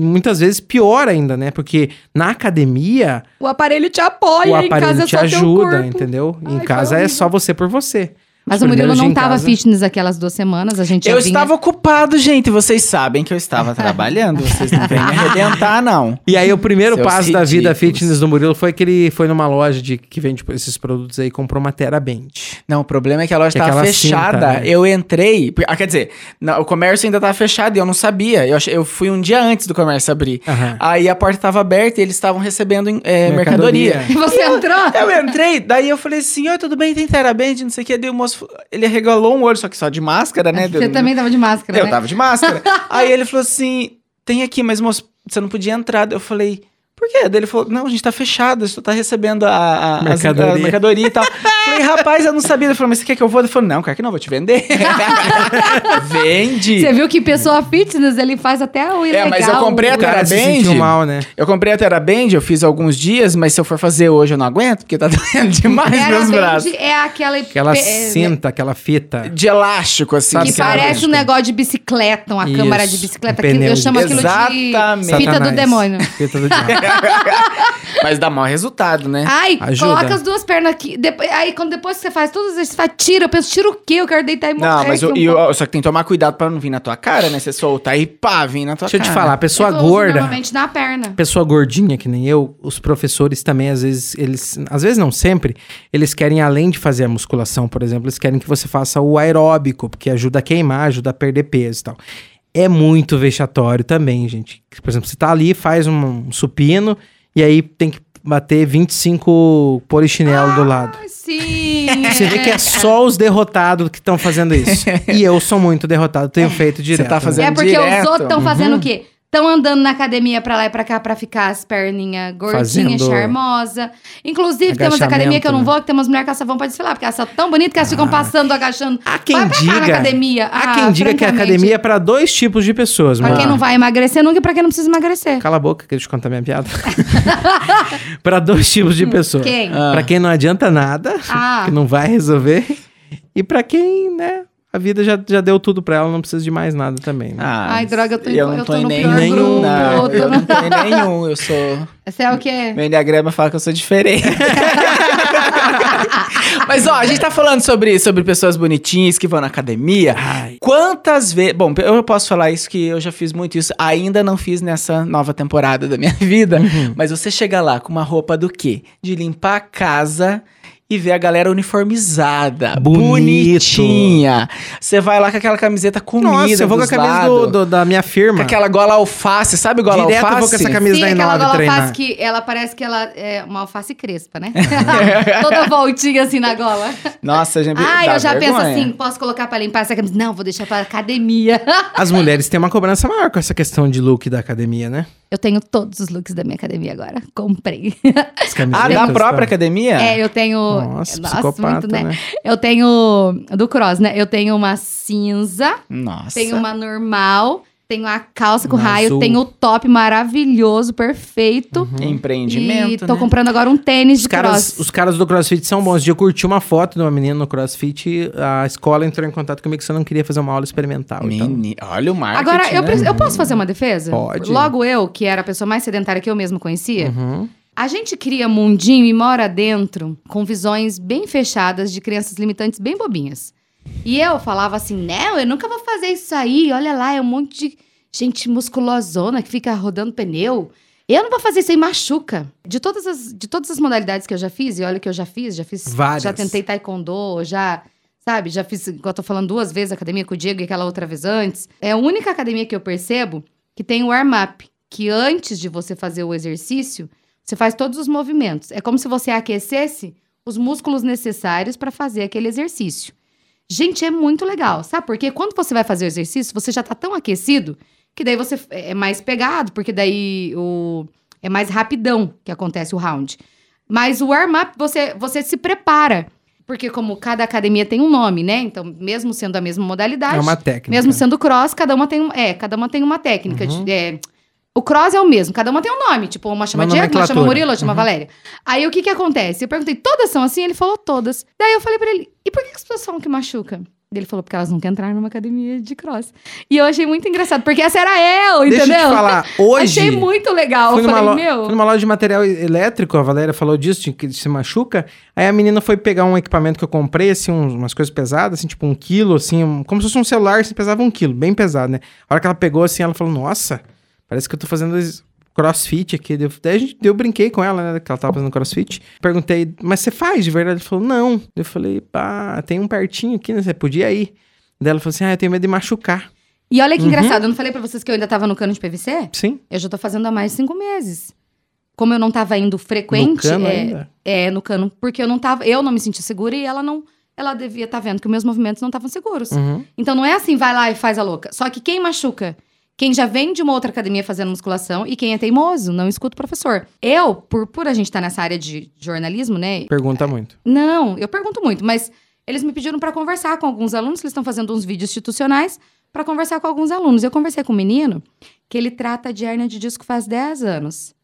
muitas vezes pior ainda, né? Porque na academia, O aparelho te apoia, o em aparelho casa é te só teu ajuda, corpo. entendeu? em Ai, foi casa é horrível. só você por você. Mas Os o Murilo não tava casa- fitness aquelas duas semanas, a gente Eu vinha... estava ocupado, gente. Vocês sabem que eu estava trabalhando. Vocês não vêm me arrebentar, não. E aí, o primeiro Seus passo da vida ridículos. fitness do Murilo foi que ele foi numa loja de, que vende tipo, esses produtos aí e comprou uma Teraband. Não, o problema é que a loja é estava fechada. cinta, né? Eu entrei. Ah, quer dizer, não, o comércio ainda estava fechado e eu não sabia. Eu, eu fui um dia antes do comércio abrir. Aham. Aí a porta estava aberta e eles estavam recebendo é, Mercadoria. mercadoria. E você entrou? Eu entrei, daí eu falei assim, oi, tudo bem? Tem Teraband, não sei o que. Daí o moço, ele regalou um olho, só que só de máscara, né? Você também tava de máscara, Eu né? tava de máscara. Aí ele falou assim, tem aqui, mas moço, você não podia entrar. Eu falei, por quê? Daí ele falou, não, a gente tá fechado, você tá recebendo a, a as- Mercadoria. a mercadoria e tal. Falei, rapaz, eu não sabia. Ele falou, mas você quer que eu vou? Ele falou, não, cara, que não, vou te vender. Vende. Você viu que pessoa fitness, ele faz até o ilegal. É, mas eu comprei cara se Teraband? sentiu mal, né? Eu comprei a Teraband, eu fiz alguns dias, mas se eu for fazer hoje eu não aguento, porque tá doendo demais meus Teraband braços. É aquela... Aquela pe- é, cinta, aquela fita. De elástico, assim. Sabe Que que parece um negócio de bicicleta, uma Isso, câmara de bicicleta. pneu eu de chamo aquilo de Exatamente. fita do Satanás. demônio. Fita do diabo. Mas dá mau resultado, né? Ai, Ajuda. coloca as duas pernas aqui. Depois, aí, quando depois que você faz tudo isso, você faz, tira. Eu penso, tira o quê? Eu quero deitar e morrer. Não, mas o, aqui um e o- pouco. só que tem que tomar cuidado pra não vir na tua cara, né? Você soltar e pá, vir na tua Deixa eu cara. te falar, a pessoa Eu uso gorda, Normalmente na perna. pessoa gordinha que nem eu, os professores também, às vezes, eles. Às vezes não sempre, eles querem, além de fazer a musculação, por exemplo, eles querem que você faça o aeróbico, porque ajuda a queimar, ajuda a perder peso e tal. É muito vexatório também, gente. Por exemplo, você tá ali, faz um supino, e aí tem que bater 25 polichinelo do lado. Ai, sim. Você vê que é só os derrotados que estão fazendo isso. e eu sou muito derrotado, tenho feito direto. tá né? fazendo- É porque direto. os outros estão Uhum. fazendo o quê? Estão andando na academia pra lá e pra cá pra ficar as perninhas gordinhas, Fazendo charmosa. Inclusive, tem umas academias que eu não né? vou, que tem umas mulheres que só vão pra desfilar, porque elas são tão bonitas que elas ficam passando, agachando. Há quem vai pra diga. na academia. Há Ah, quem diga que a academia é pra dois tipos de pessoas, Pra mano. quem não vai emagrecer nunca e pra quem não precisa emagrecer. Cala a boca, que eu contar minha piada. pra dois tipos de pessoas. Quem? Ah. Pra quem não adianta nada, Ah. que não vai resolver. E pra quem, né, a vida já, já deu tudo pra ela, não precisa de mais nada também. Né? Ah, Ai, droga, eu tô eu não eu tô, tô em no nenhum. pior grupo, Não, eu tô não tô em nenhum. Eu sou. Você é o quê? Meu enneagrama fala que eu sou diferente. Mas ó, a gente tá falando sobre, sobre pessoas bonitinhas que vão na academia. Ai. Quantas vezes. Bom, eu posso falar isso que eu já fiz muito isso. Ainda não fiz nessa nova temporada da minha vida. Uhum. Mas você chega lá com uma roupa do quê? De limpar a casa. E ver a galera uniformizada, Bonito. bonitinha. Você vai lá com aquela camiseta comida Nossa, eu vou com a camisa do, do- da minha firma. Com aquela gola alface, sabe gola Direto eu alface? vou com essa camisa Sim, da gola treinar. alface que ela parece que ela é uma alface crespa, né? Toda voltinha assim na gola. Nossa, gente, Ah, eu já penso vergonha. assim, posso colocar pra limpar essa camisa? Não, vou deixar pra academia. As mulheres têm uma cobrança maior com essa questão de look da academia, né? Eu tenho todos os looks da minha academia agora. Comprei. Ah, da própria tá? academia? É, eu tenho. Nossa, psicopata, né? Eu tenho. Do cross, né? Eu tenho uma cinza, Nossa. tenho uma normal, tenho a calça com Uma raio, azul. tenho o top maravilhoso, perfeito. Empreendimento, E tô né? comprando agora um tênis Os de caras, cross. os caras do CrossFit são bons. Eu curti uma foto de uma menina no CrossFit, a escola entrou em contato comigo que você não queria fazer uma aula experimental. e tal. Meni- Olha o marketing, Agora, eu, né? preciso- eu posso fazer uma defesa? Pode. Logo eu, que era a pessoa mais sedentária que eu mesmo conhecia, Uhum. a gente cria mundinho e mora dentro com visões bem fechadas de crianças limitantes bem bobinhas. E eu falava assim, não, eu nunca vou fazer isso aí, olha lá, é um monte de gente musculosona que fica rodando pneu. Eu não vou fazer isso aí, machuca. De todas as, de todas as modalidades que eu já fiz, e olha que eu já fiz, já fiz, Várias. já tentei taekwondo, já, sabe, já fiz, igual eu tô falando duas vezes, academia com o Diego e aquela outra vez antes. É a única academia que eu percebo que tem o warm-up, que antes de você fazer o exercício, você faz todos os movimentos. É como se você aquecesse os músculos necessários para fazer aquele exercício. Gente, é muito legal, sabe? Porque quando você vai fazer o exercício, você já tá tão aquecido que daí você é mais pegado, porque daí o é mais rapidão que acontece o round. Mas o warm-up, você, você se prepara. Porque como cada academia tem um nome, né? Então, mesmo sendo a mesma modalidade, É uma técnica. mesmo sendo cross, cada uma tem um, é, cada uma tem uma técnica. Uhum. de- é, o cross é o mesmo, cada uma tem um nome. Tipo, uma chama Uma Diego, uma chama. Murilo, outra chama Uhum. Valéria. Aí o que que acontece? Eu perguntei, todas são assim? Ele falou todas. Daí eu falei pra ele, e por que que as pessoas falam que machuca? Ele falou, porque elas nunca entraram numa academia de cross. E eu achei muito engraçado, porque essa era eu, Deixa entendeu? eu te falar, hoje... Achei muito legal. Fui eu numa, falei, lo- meu... fui numa loja de material elétrico, a Valéria falou disso, de que se machuca. Aí a menina foi pegar um equipamento que eu comprei, assim, umas coisas pesadas, assim, tipo um quilo, assim, como se fosse um celular, assim, pesava um quilo, bem pesado, né? A hora que ela pegou, assim, ela falou, nossa, parece que eu tô fazendo crossfit aqui. Daí a gente- eu brinquei com ela, né, que ela tava fazendo crossfit. Perguntei, mas você faz de verdade? Ela falou, não. Eu falei, pá, tem um pertinho aqui, né, você podia ir. Daí ela falou assim, ah, eu tenho medo de machucar. E olha que Uhum. engraçado, eu não falei pra vocês que eu ainda tava no cano de PVC? Sim, Eu já tô fazendo há mais de cinco meses. Como eu não tava indo frequente, no cano é, ainda. é, no cano, porque eu não tava, eu não me senti segura e ela não, ela devia estar vendo que meus movimentos não estavam seguros. Uhum. Então não é assim, vai lá e faz a louca. Só que quem machuca? Quem já vem de uma outra academia fazendo musculação e quem é teimoso, não escuta o professor. Eu, por, por a gente estar nessa área de jornalismo, né? Pergunta muito. Não, eu pergunto muito, mas eles me pediram para conversar com alguns alunos, que eles estão fazendo uns vídeos institucionais, para conversar com alguns alunos. Eu conversei com um menino que ele trata de hernia de disco faz 10 anos.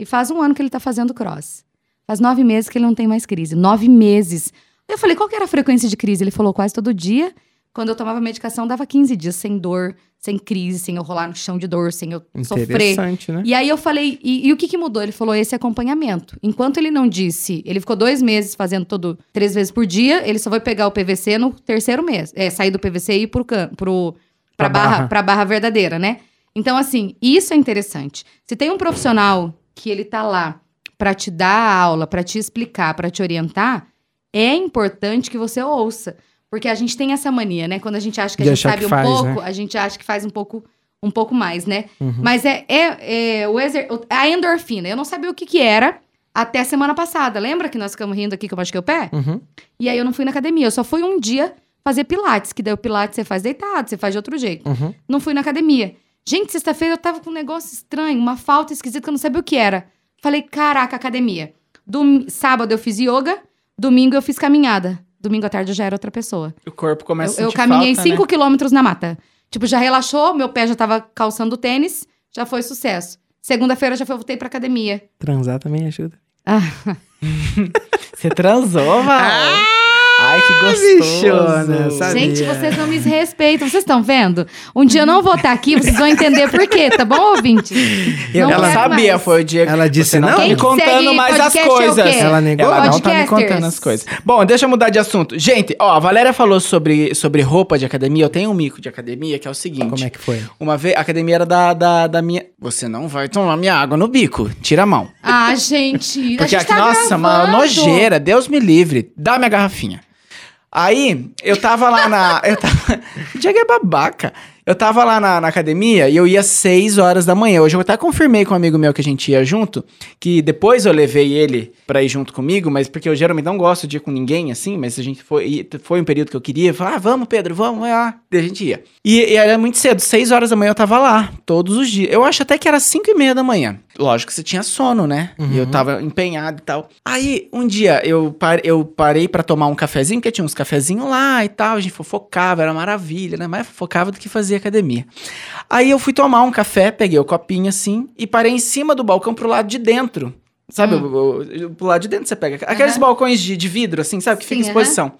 E faz um ano que ele tá fazendo cross. Faz nove meses que ele não tem mais crise. Nove meses. Eu falei, qual que era a frequência de crise? Ele falou, quase todo dia. Quando eu tomava medicação, dava 15 dias sem dor, sem crise, sem eu rolar no chão de dor, sem eu sofrer. Interessante, né? E aí eu falei, e, e o que, que mudou? Ele falou esse acompanhamento. Enquanto ele não disse, ele ficou dois meses fazendo todo, três vezes por dia, ele só vai pegar o PVC no terceiro mês. É, sair do PVC e ir pro, can- pro, pra, Pra barra, barra. pra barra verdadeira, né? Então, assim, isso é interessante. Se tem um profissional que ele tá lá pra te dar a aula, pra te explicar, pra te orientar, é importante que você ouça. Porque a gente tem essa mania, né? Quando a gente acha que a De gente achar sabe um faz, pouco, né? a gente acha que faz um pouco, um pouco mais, né? Uhum. Mas é, é, é o exer... a endorfina. Eu não sabia o que que era até semana passada. Lembra que nós ficamos rindo aqui que eu machuquei o pé? Uhum. E aí eu não fui na academia. Eu só fui um dia fazer pilates, que daí o pilates você faz deitado, você faz de outro jeito. Uhum. Não fui na academia. Gente, sexta-feira eu tava com um negócio estranho, uma falta esquisita que eu não sabia o que era. Falei, caraca, academia. Dom... Sábado eu fiz yoga, domingo eu fiz caminhada. Domingo à tarde eu já era outra pessoa. O corpo começa Eu, eu a sentir caminhei falta, 5 né? quilômetros na mata. Tipo, já relaxou, meu pé já tava calçando tênis, já foi sucesso. Segunda-feira já foi, voltei pra academia. Transar também ajuda. Ah, Você transou, Val? Ah, Ai, que bichona, gostoso. sabe? gente, vocês não me respeitam. Vocês estão vendo? Um dia eu não vou estar aqui, vocês vão entender por quê, tá bom, ouvinte? Eu ela sabia, mais. foi o Diego. Ela disse não. não? tá me que contando mais as é coisas. quê? Ela negou? Ela não tá me contando as coisas. Bom, deixa eu mudar de assunto. Gente, ó, a Valéria falou sobre, sobre roupa de academia. Eu tenho um mico de academia que é o seguinte. Como é que foi? Uma vez, a academia era da, da, da minha. Você não vai tomar minha água no bico. Tira a mão. Ah, gente. a Porque gente aqui, tá nossa, uma gravando. nojeira, Deus me livre. Dá minha garrafinha. Aí, eu tava lá na. Eu tava. O Diego é babaca. Eu tava lá na, na academia e eu ia às 6 horas da manhã. Hoje eu até confirmei com um amigo meu que a gente ia junto, que depois eu levei ele pra ir junto comigo, mas porque eu geralmente não gosto de ir com ninguém assim, mas a gente foi, e foi um período que eu queria, falei, ah, vamos, Pedro, vamos, vai lá. Daí a gente ia. E, e era muito cedo, 6 horas da manhã eu tava lá, todos os dias. Eu acho até que era 5 e meia da manhã. Lógico que você tinha sono, né? E eu tava empenhado e tal. Aí, um dia, eu, par- eu parei pra tomar um cafezinho, porque tinha uns cafezinhos lá e tal, a gente fofocava, era maravilha, né? Mais fofocava do que fazia academia. Aí eu fui tomar um café, peguei o copinho assim e parei em cima do balcão pro lado de dentro. Sabe, o, o- o- pro lado de dentro você pega. Aqueles Aham. balcões de, de vidro, assim, sabe? Que fica em Sim, exposição.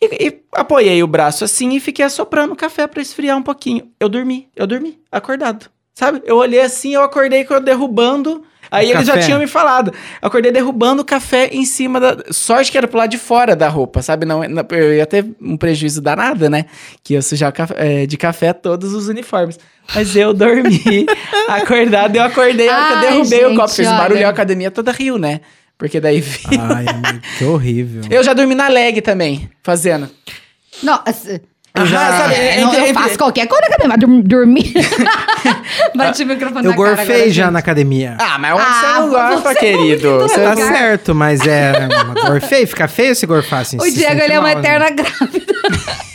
E, e apoiei o braço assim e fiquei assoprando o café pra esfriar um pouquinho. Eu dormi, eu dormi, acordado. Sabe? Eu olhei assim, eu acordei eu derrubando. Aí O eles já café. tinham me falado. Acordei derrubando o café em cima da. Sorte que era pro lado de fora da roupa, sabe? Não, eu ia ter um prejuízo danado, né? Que ia sujar caf- é, de café todos os uniformes. Mas eu dormi, acordado, eu acordei, a hora que eu Ai, derrubei o gente, copo, fez barulho, a academia toda riu, né? Porque daí vi. Ai, amigo, que horrível. Eu já dormi na leg também, fazendo. Nossa. Eu já- sabe, eu, entre- eu faço qualquer coisa que mas dur- dormir. Bati o microfone Eu na cara gorfei já gente. na academia. Ah, mas onde Ah, você não gosta, você querido? não Você Tá certo, mas é. Gorfei, fica feio se gorfar assim. O se Diego, ele é uma né? eterna grávida.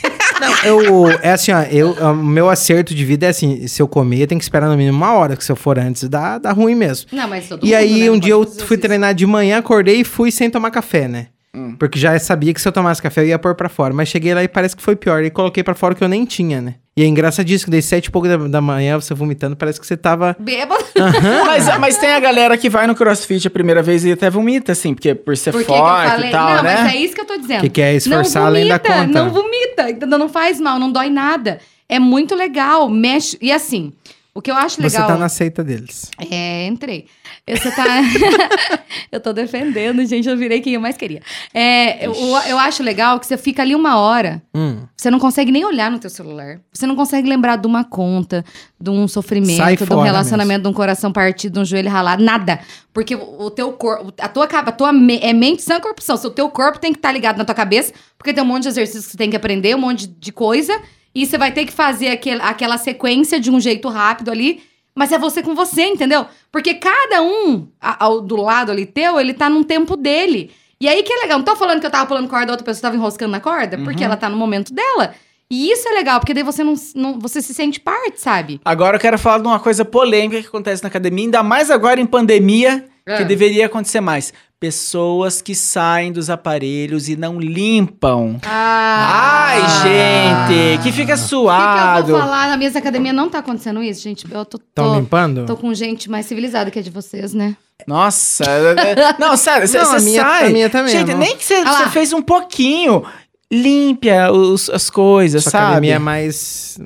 Eu, é assim, ó, eu, o meu acerto de vida é assim: se eu comer, eu tenho que esperar no mínimo uma hora, que se eu for antes, dá, dá ruim mesmo. Não, mas todo E mundo, aí, né, um não dia eu fui isso. treinar de manhã, acordei e fui sem tomar café, né? Hum. Porque já sabia que se eu tomasse café eu ia pôr pra fora. Mas cheguei lá e parece que foi pior. E coloquei pra fora o que eu nem tinha, né? E é engraçadíssimo que daí sete e pouco da, da manhã, você vomitando, parece que você tava. Bêbado. Mas, mas tem a galera que vai no crossfit a primeira vez e até vomita, assim, porque por ser forte e tal, não, né? mas é isso que eu tô dizendo. Que quer esforçar não além da vomita, conta. Não vomita, entendeu? Não faz mal, não dói nada. É muito legal, mexe. E assim, o que eu acho Você legal. tá na seita deles. É, entrei. Você tá. eu tô defendendo, gente. Eu virei quem eu mais queria. É, eu, eu acho legal que você fica ali uma hora. Hum. Você não consegue nem olhar no teu celular. Você não consegue lembrar de uma conta, de um sofrimento, Sai de um relacionamento, de um coração partido, de um joelho ralado, nada. Porque o, teu corpo, a tua, a tua me- é mente sã corrupção. O teu corpo tem que estar ligado na tua cabeça, porque tem um monte de exercícios que você tem que aprender, um monte de, de coisa. E você vai ter que fazer aquele, aquela sequência de um jeito rápido ali. Mas é você com você, entendeu? Porque cada um ao, do lado ali teu, ele tá num tempo dele. E aí que é legal. Não tô falando que eu tava pulando corda, a outra pessoa tava enroscando na corda, porque ela tá no momento dela. E isso é legal, porque daí você não, não você se sente parte, sabe? Agora eu quero falar de uma coisa polêmica que acontece na academia, ainda mais agora em pandemia, É. que deveria acontecer mais. Pessoas que saem dos aparelhos e não limpam. Ah, Ai, gente, que fica O que, que eu suado. vou falar? Na minha academia não tá acontecendo isso, gente. Eu tô, tô, limpando? tô com gente mais civilizada que a de vocês, né? Nossa, não, sério, você Não, a minha- sai. a minha também, Gente, não. nem que você Ah você fez um pouquinho, limpia os- as coisas, Sua sabe? academia é mais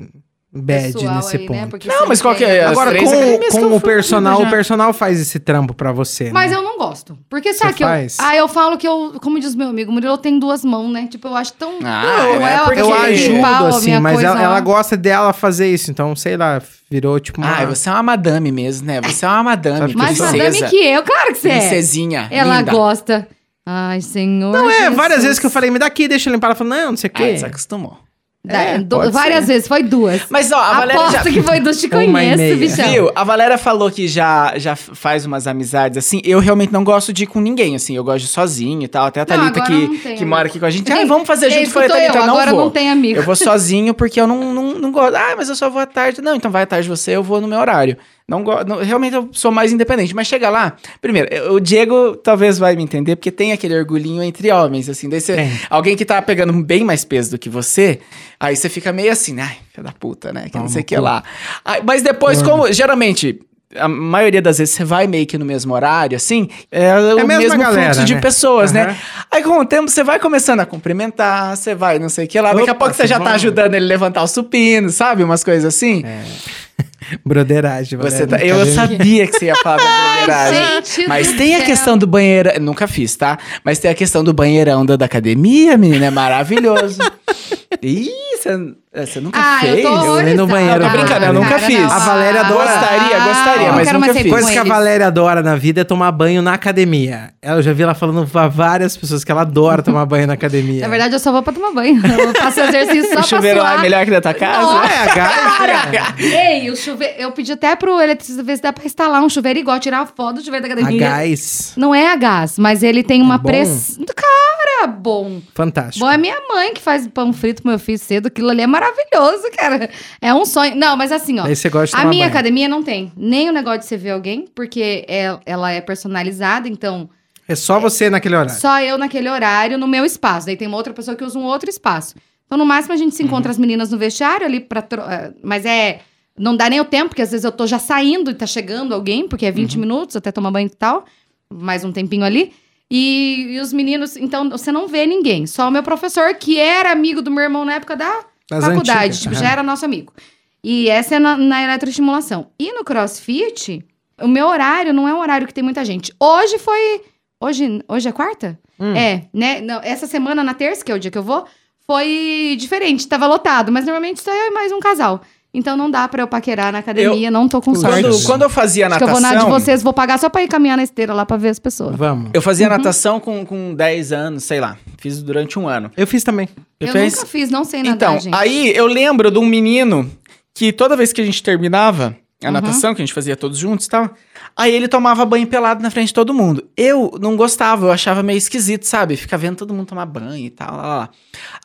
bad Pessoal nesse aí, ponto. né? Porque Não, mas qual que é? As Agora, com, com eu o personal, o personal faz esse trampo pra você, né? Mas eu não gosto. Porque sabe Você que eu. faz? Ah, eu falo que eu, como diz meu amigo, Murilo tem duas mãos, né? Tipo, eu acho tão. Ah, Não, é porque- Eu quer ajudo, a assim, mas coisa ela, ela gosta dela fazer isso. Então, sei lá, virou tipo uma... Ai, você é uma madame mesmo, né? Você é uma madame, Mais eu madame que eu, claro que você é. Princesinha, Ela linda. gosta. Ai, senhor. Não, é, Jesus. várias vezes que eu falei, me dá aqui, deixa eu limpar. Ela falou, não, não sei o Ah, quê. desacostumou. É, do- várias ser. vezes, foi duas. Mas, ó, a Valéria Aposto já... que foi duas, te conheço, bichão. Viu? A Valéria falou que já, já faz umas amizades assim. Eu realmente não gosto de ir com ninguém, assim. Eu gosto de ir sozinho e tal. Até a Thalita não que, que mora aqui com a gente. Ah, vamos fazer junto. Esse Falei, sou eu, Thalita, não agora vou. não tem amigo. Eu vou sozinho porque eu não, não, não gosto. Ah, mas eu só vou à tarde. Não, então vai à tarde você, eu vou no meu horário. Não gosto. Realmente eu sou mais independente. Mas chega lá. Primeiro, o Diego talvez vai me entender, porque tem aquele orgulhinho entre homens, assim. Daí você, alguém que tá pegando bem mais peso do que você, aí você fica meio assim? Ai, filho da puta, né? Que não sei o que lá. Aí, mas depois, como geralmente. A maioria das vezes você vai meio que no mesmo horário, assim, é, o a mesma mesmo galera, fluxo de né? pessoas, Aham. né? Aí com o tempo você vai começando a cumprimentar, você vai não sei o que lá. Daqui a Opa, pouco você já bom. tá ajudando ele a levantar o supino, sabe? Umas coisas assim. Broderagem, Você tá- eu sabia que você ia falar da banheiragem. gente Mas tem a questão do banheiro. Nunca fiz, tá? Mas tem a questão do banheirão da, da academia, menina. É maravilhoso. Ih, você, você nunca Ah, fez? eu tô Eu no banheiro, Tô brincando, eu nunca cara, fiz. não. A Valéria adora- Gostaria, gostaria, não mas quero nunca fiz. Coisa que a. Valéria adora na vida é tomar banho na academia. Eu já vi ela falando pra várias pessoas que ela adora tomar banho na academia. Na verdade, eu só vou pra tomar banho. Eu faço exercício só O pra chuveiro lá é melhor que da tua casa? Nossa, É, a gás, Ei, o chuveiro... Eu pedi até pro eletricista ver se dá pra instalar um chuveiro igual, tirar a foto do chuveiro da a academia. gás. Não é a gás, mas ele tem uma bom? pressão... Cara, bom. Fantástico. Bom, é minha mãe que faz pão frito pro meu filho cedo. Aquilo ali é maravilhoso, cara. É um sonho. Não, mas assim, ó. Aí você gosta de A minha banho. academia não tem nem o negócio de você ver alguém, porque é- ela é personalizada, então É só você naquele horário. só eu naquele horário, no meu espaço. Daí tem uma outra pessoa que usa um outro espaço. Então, no máximo, a gente se encontra as meninas no vestiário ali pra. tro- eh, Mas é. Não dá nem o tempo, porque às vezes eu tô já saindo e tá chegando alguém, porque é 20 minutos até tomar banho e tal. Mais um tempinho ali. E, e os meninos, então, você não vê ninguém. Só o meu professor, que era amigo do meu irmão na época da Das faculdade. antigas, Tipo, já era nosso amigo. E essa é na, na eletroestimulação. E no crossfit, o meu horário não é um horário que tem muita gente. Hoje foi. Hoje, hoje é quarta? Hum. É, né? Não, essa semana, na terça, que é o dia que eu vou, foi diferente. Tava lotado, mas normalmente só eu e mais um casal. Então não dá pra eu paquerar na academia, não tô com sorte. Quando, quando eu fazia Acho que eu vou natação... na de vocês, vou pagar só pra ir caminhar na esteira lá pra ver as pessoas. Vamos. Eu fazia Uhum. natação com, com 10 anos, sei lá. Fiz durante um ano. Eu fiz também. Eu, Eu fiz- nunca fiz, não sei nadar, Então, gente. aí eu lembro de um menino que toda vez que a gente terminava a Uhum. natação, que a gente fazia todos juntos e tal, aí ele tomava banho pelado na frente de todo mundo. Eu não gostava, eu achava meio esquisito, sabe? Ficar vendo todo mundo tomar banho e tal, lá, lá.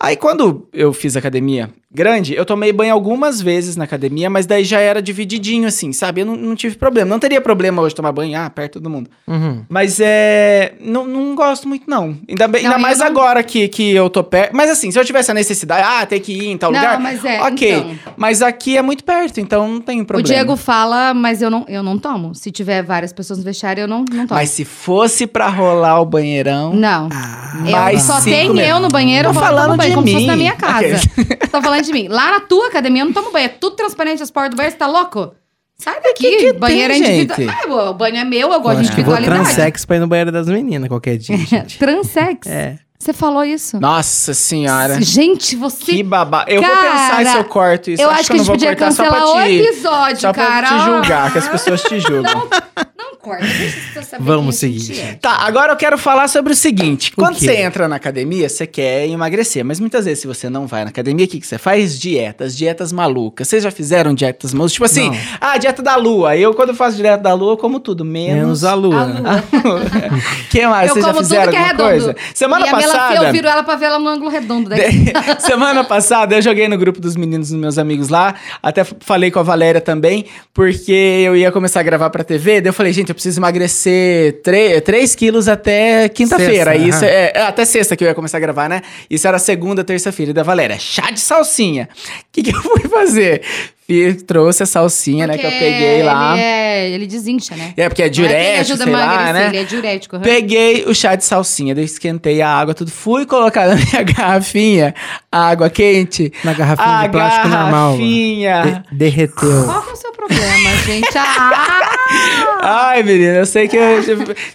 Aí quando eu fiz academia grande, eu tomei banho algumas vezes na academia, mas daí já era divididinho, assim, sabe? Eu não, não tive problema. Não teria problema hoje tomar banho, ah, perto todo mundo. Uhum. Mas é. Não, não gosto muito, não. Ainda, bem- Não, ainda mais não- agora que, que eu tô perto. Mas assim, se eu tivesse a necessidade, ah, tem que ir em tal Não, lugar. mas é, Ok. então. Mas aqui é muito perto, então não tem O problema. Diego fala, mas eu não, eu não tomo. Se tiver várias pessoas no vestiário, eu não, não tomo. Mas se fosse pra rolar o banheirão. Não. Ah, Eu, só tem minutos. eu no banheiro, Tô eu vou falando tomo banho, de como se fosse mim. na minha casa. Aqueles. Tô falando de mim. Lá na tua academia eu não tomo banho. É tudo transparente as portas do banheiro, você tá louco? Sai daqui. que banheiro tem, é individual. gente? Ah, o banho é meu, eu gosto eu de acho que vou individualidade. transex pra ir no banheiro das meninas qualquer dia, gente. Transex? É. Você falou isso? Nossa senhora. Gente, você. Que babá. Eu vou Cara, pensar se eu corto isso. eu acho que a eu não gente vou podia cortar só cancelar pra o te, episódio, só pra cara. te julgar, que as pessoas te julgam. Não corta. Deixa você saber Vamos quem a gente seguir. é. Tá, agora eu quero falar sobre o seguinte. O Quando quê? você entra na academia, você quer emagrecer. Mas muitas vezes, se você não vai na academia, o que, que você faz? Dietas, dietas malucas. Vocês já fizeram dietas malucas? Tipo assim, Não. ah, dieta da lua. Eu, quando eu faço dieta da lua, eu como tudo, menos... Menos a lua. A lua. que mais? Eu Vocês já como fizeram tudo que é redondo. coisa? Semana e melancia, passada... eu viro ela pra ver ela no ângulo redondo. Daí. Semana passada eu joguei no grupo dos meninos dos meus amigos lá, até falei com a Valéria também, porque eu ia começar a gravar pra TV, daí eu falei, gente, eu preciso emagrecer 3, quilos até quinta-feira. Isso é, é, até sexta que eu ia começar a gravar, né? Isso era segunda, terça-feira. E da Valéria, chá de salsinha. O que, que eu fui fazer? Fiz- trouxe a salsinha, né, que eu Porque peguei lá. Ele, é, ele desincha, né? É, porque é é diurético, ajuda sei a lá, emagrecer, né? ele é diurético. aham. Peguei o chá de salsinha, daí esquentei a água, tudo. Fui colocar na minha garrafinha a água quente. Na garrafinha a de plástico normal. garrafinha. De- derreteu. Qual que é o seu problema, gente? Ah! Ai, menina, eu sei que eu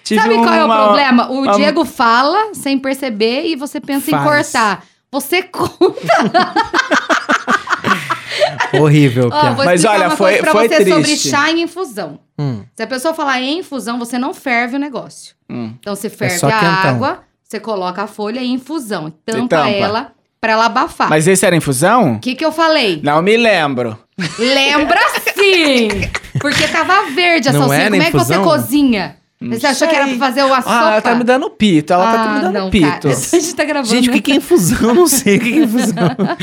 tive, Sabe qual é o uma- problema? O uma- Diego fala sem perceber e você pensa em Faz. cortar. Você conta. Horrível, vou Mas olha, uma foi- coisa pra foi você sobre triste. chá em infusão. Hum. Se a pessoa falar em infusão, você não ferve o negócio. Hum. Então você ferve só a quentão. água, você coloca a folha em infusão. Tampa, tampa. ela pra ela abafar. Mas esse era infusão? O que que eu falei? Não me lembro. Lembra sim! Porque tava verde a Não salsinha. era Como é que você cozinha? Não você achou que era pra fazer uma sopa? Ah, ela tá me dando pito. Ela tá Ah, me dando não, pito. cara. A gente tá gravando. Gente, o que, que é infusão? Não sei o que, é infusão.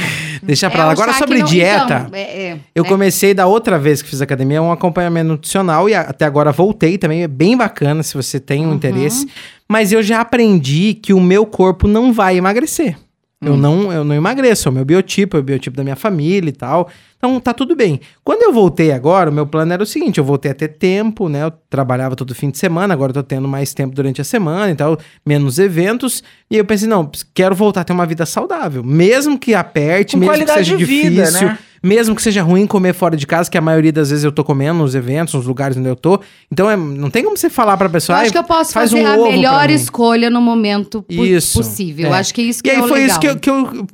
Deixa pra É lá. Agora sobre não- dieta. Então, é, é, Eu né? comecei da outra vez que fiz academia um acompanhamento nutricional e até agora voltei também. É bem bacana se você tem um Uhum. interesse. Mas eu já aprendi que o meu corpo não vai emagrecer. Eu, não, eu não emagreço, é o meu biotipo, é o biotipo da minha família e tal. Então tá tudo bem. Quando eu voltei agora, o meu plano era o seguinte: eu voltei a ter tempo, né? Eu trabalhava todo fim de semana, agora eu tô tendo mais tempo durante a semana e tal, menos eventos. E eu pensei, não, quero voltar a ter uma vida saudável. Mesmo que aperte, Com mesmo que seja de vida, difícil. né? Mesmo que seja ruim comer fora de casa, que a maioria das vezes eu tô comendo nos eventos, nos lugares onde eu tô. Então é, não tem como você falar pra Eu pessoa. acho "Ai, que eu posso faz fazer um a melhor mim." escolha no momento Isso, possível. é. Eu acho que é isso que E aí é foi legal. isso que eu, que eu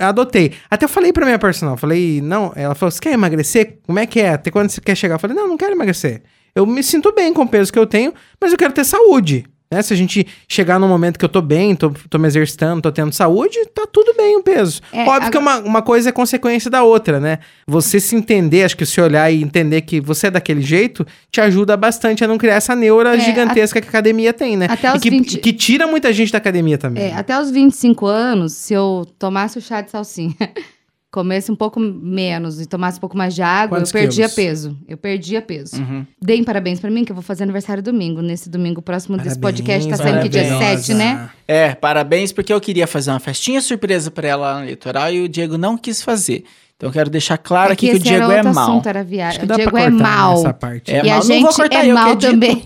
adotei. Até eu falei pra minha personal, falei, não, ela falou, você quer emagrecer? Como é que é? Até quando você quer chegar? Eu falei, não, não quero emagrecer. Eu me sinto bem com o peso que eu tenho, mas eu quero ter saúde. Né? Se a gente chegar num momento que eu tô bem, tô, tô me exercitando, tô tendo saúde, tá tudo bem o peso. É, Óbvio que uma, uma coisa é consequência da outra, né? Você se entender, acho que se olhar e entender que você é daquele jeito, te ajuda bastante a não criar essa neura É, gigantesca que a academia tem, né? até e os que, 20 que tira muita gente da academia também. É, até os 25 anos, se eu tomasse o chá de salsinha, comesse um pouco menos e tomasse um pouco mais de água, Quantos eu perdia quilos? peso. Eu perdia peso. Uhum. Deem parabéns pra mim, que eu vou fazer aniversário domingo. Nesse domingo próximo desse Parabéns, podcast, tá saindo que dia parabéns. 7, né? É, parabéns, porque eu queria fazer uma festinha surpresa pra ela lá no litoral e o Diego não quis fazer. Então eu quero deixar claro aqui que o Diego é outro mal. assunto, era Acho viagem. que O dá Diego pra é mal. essa parte. É e a mal. Não vou gente cortar, é eu mal acredito. também.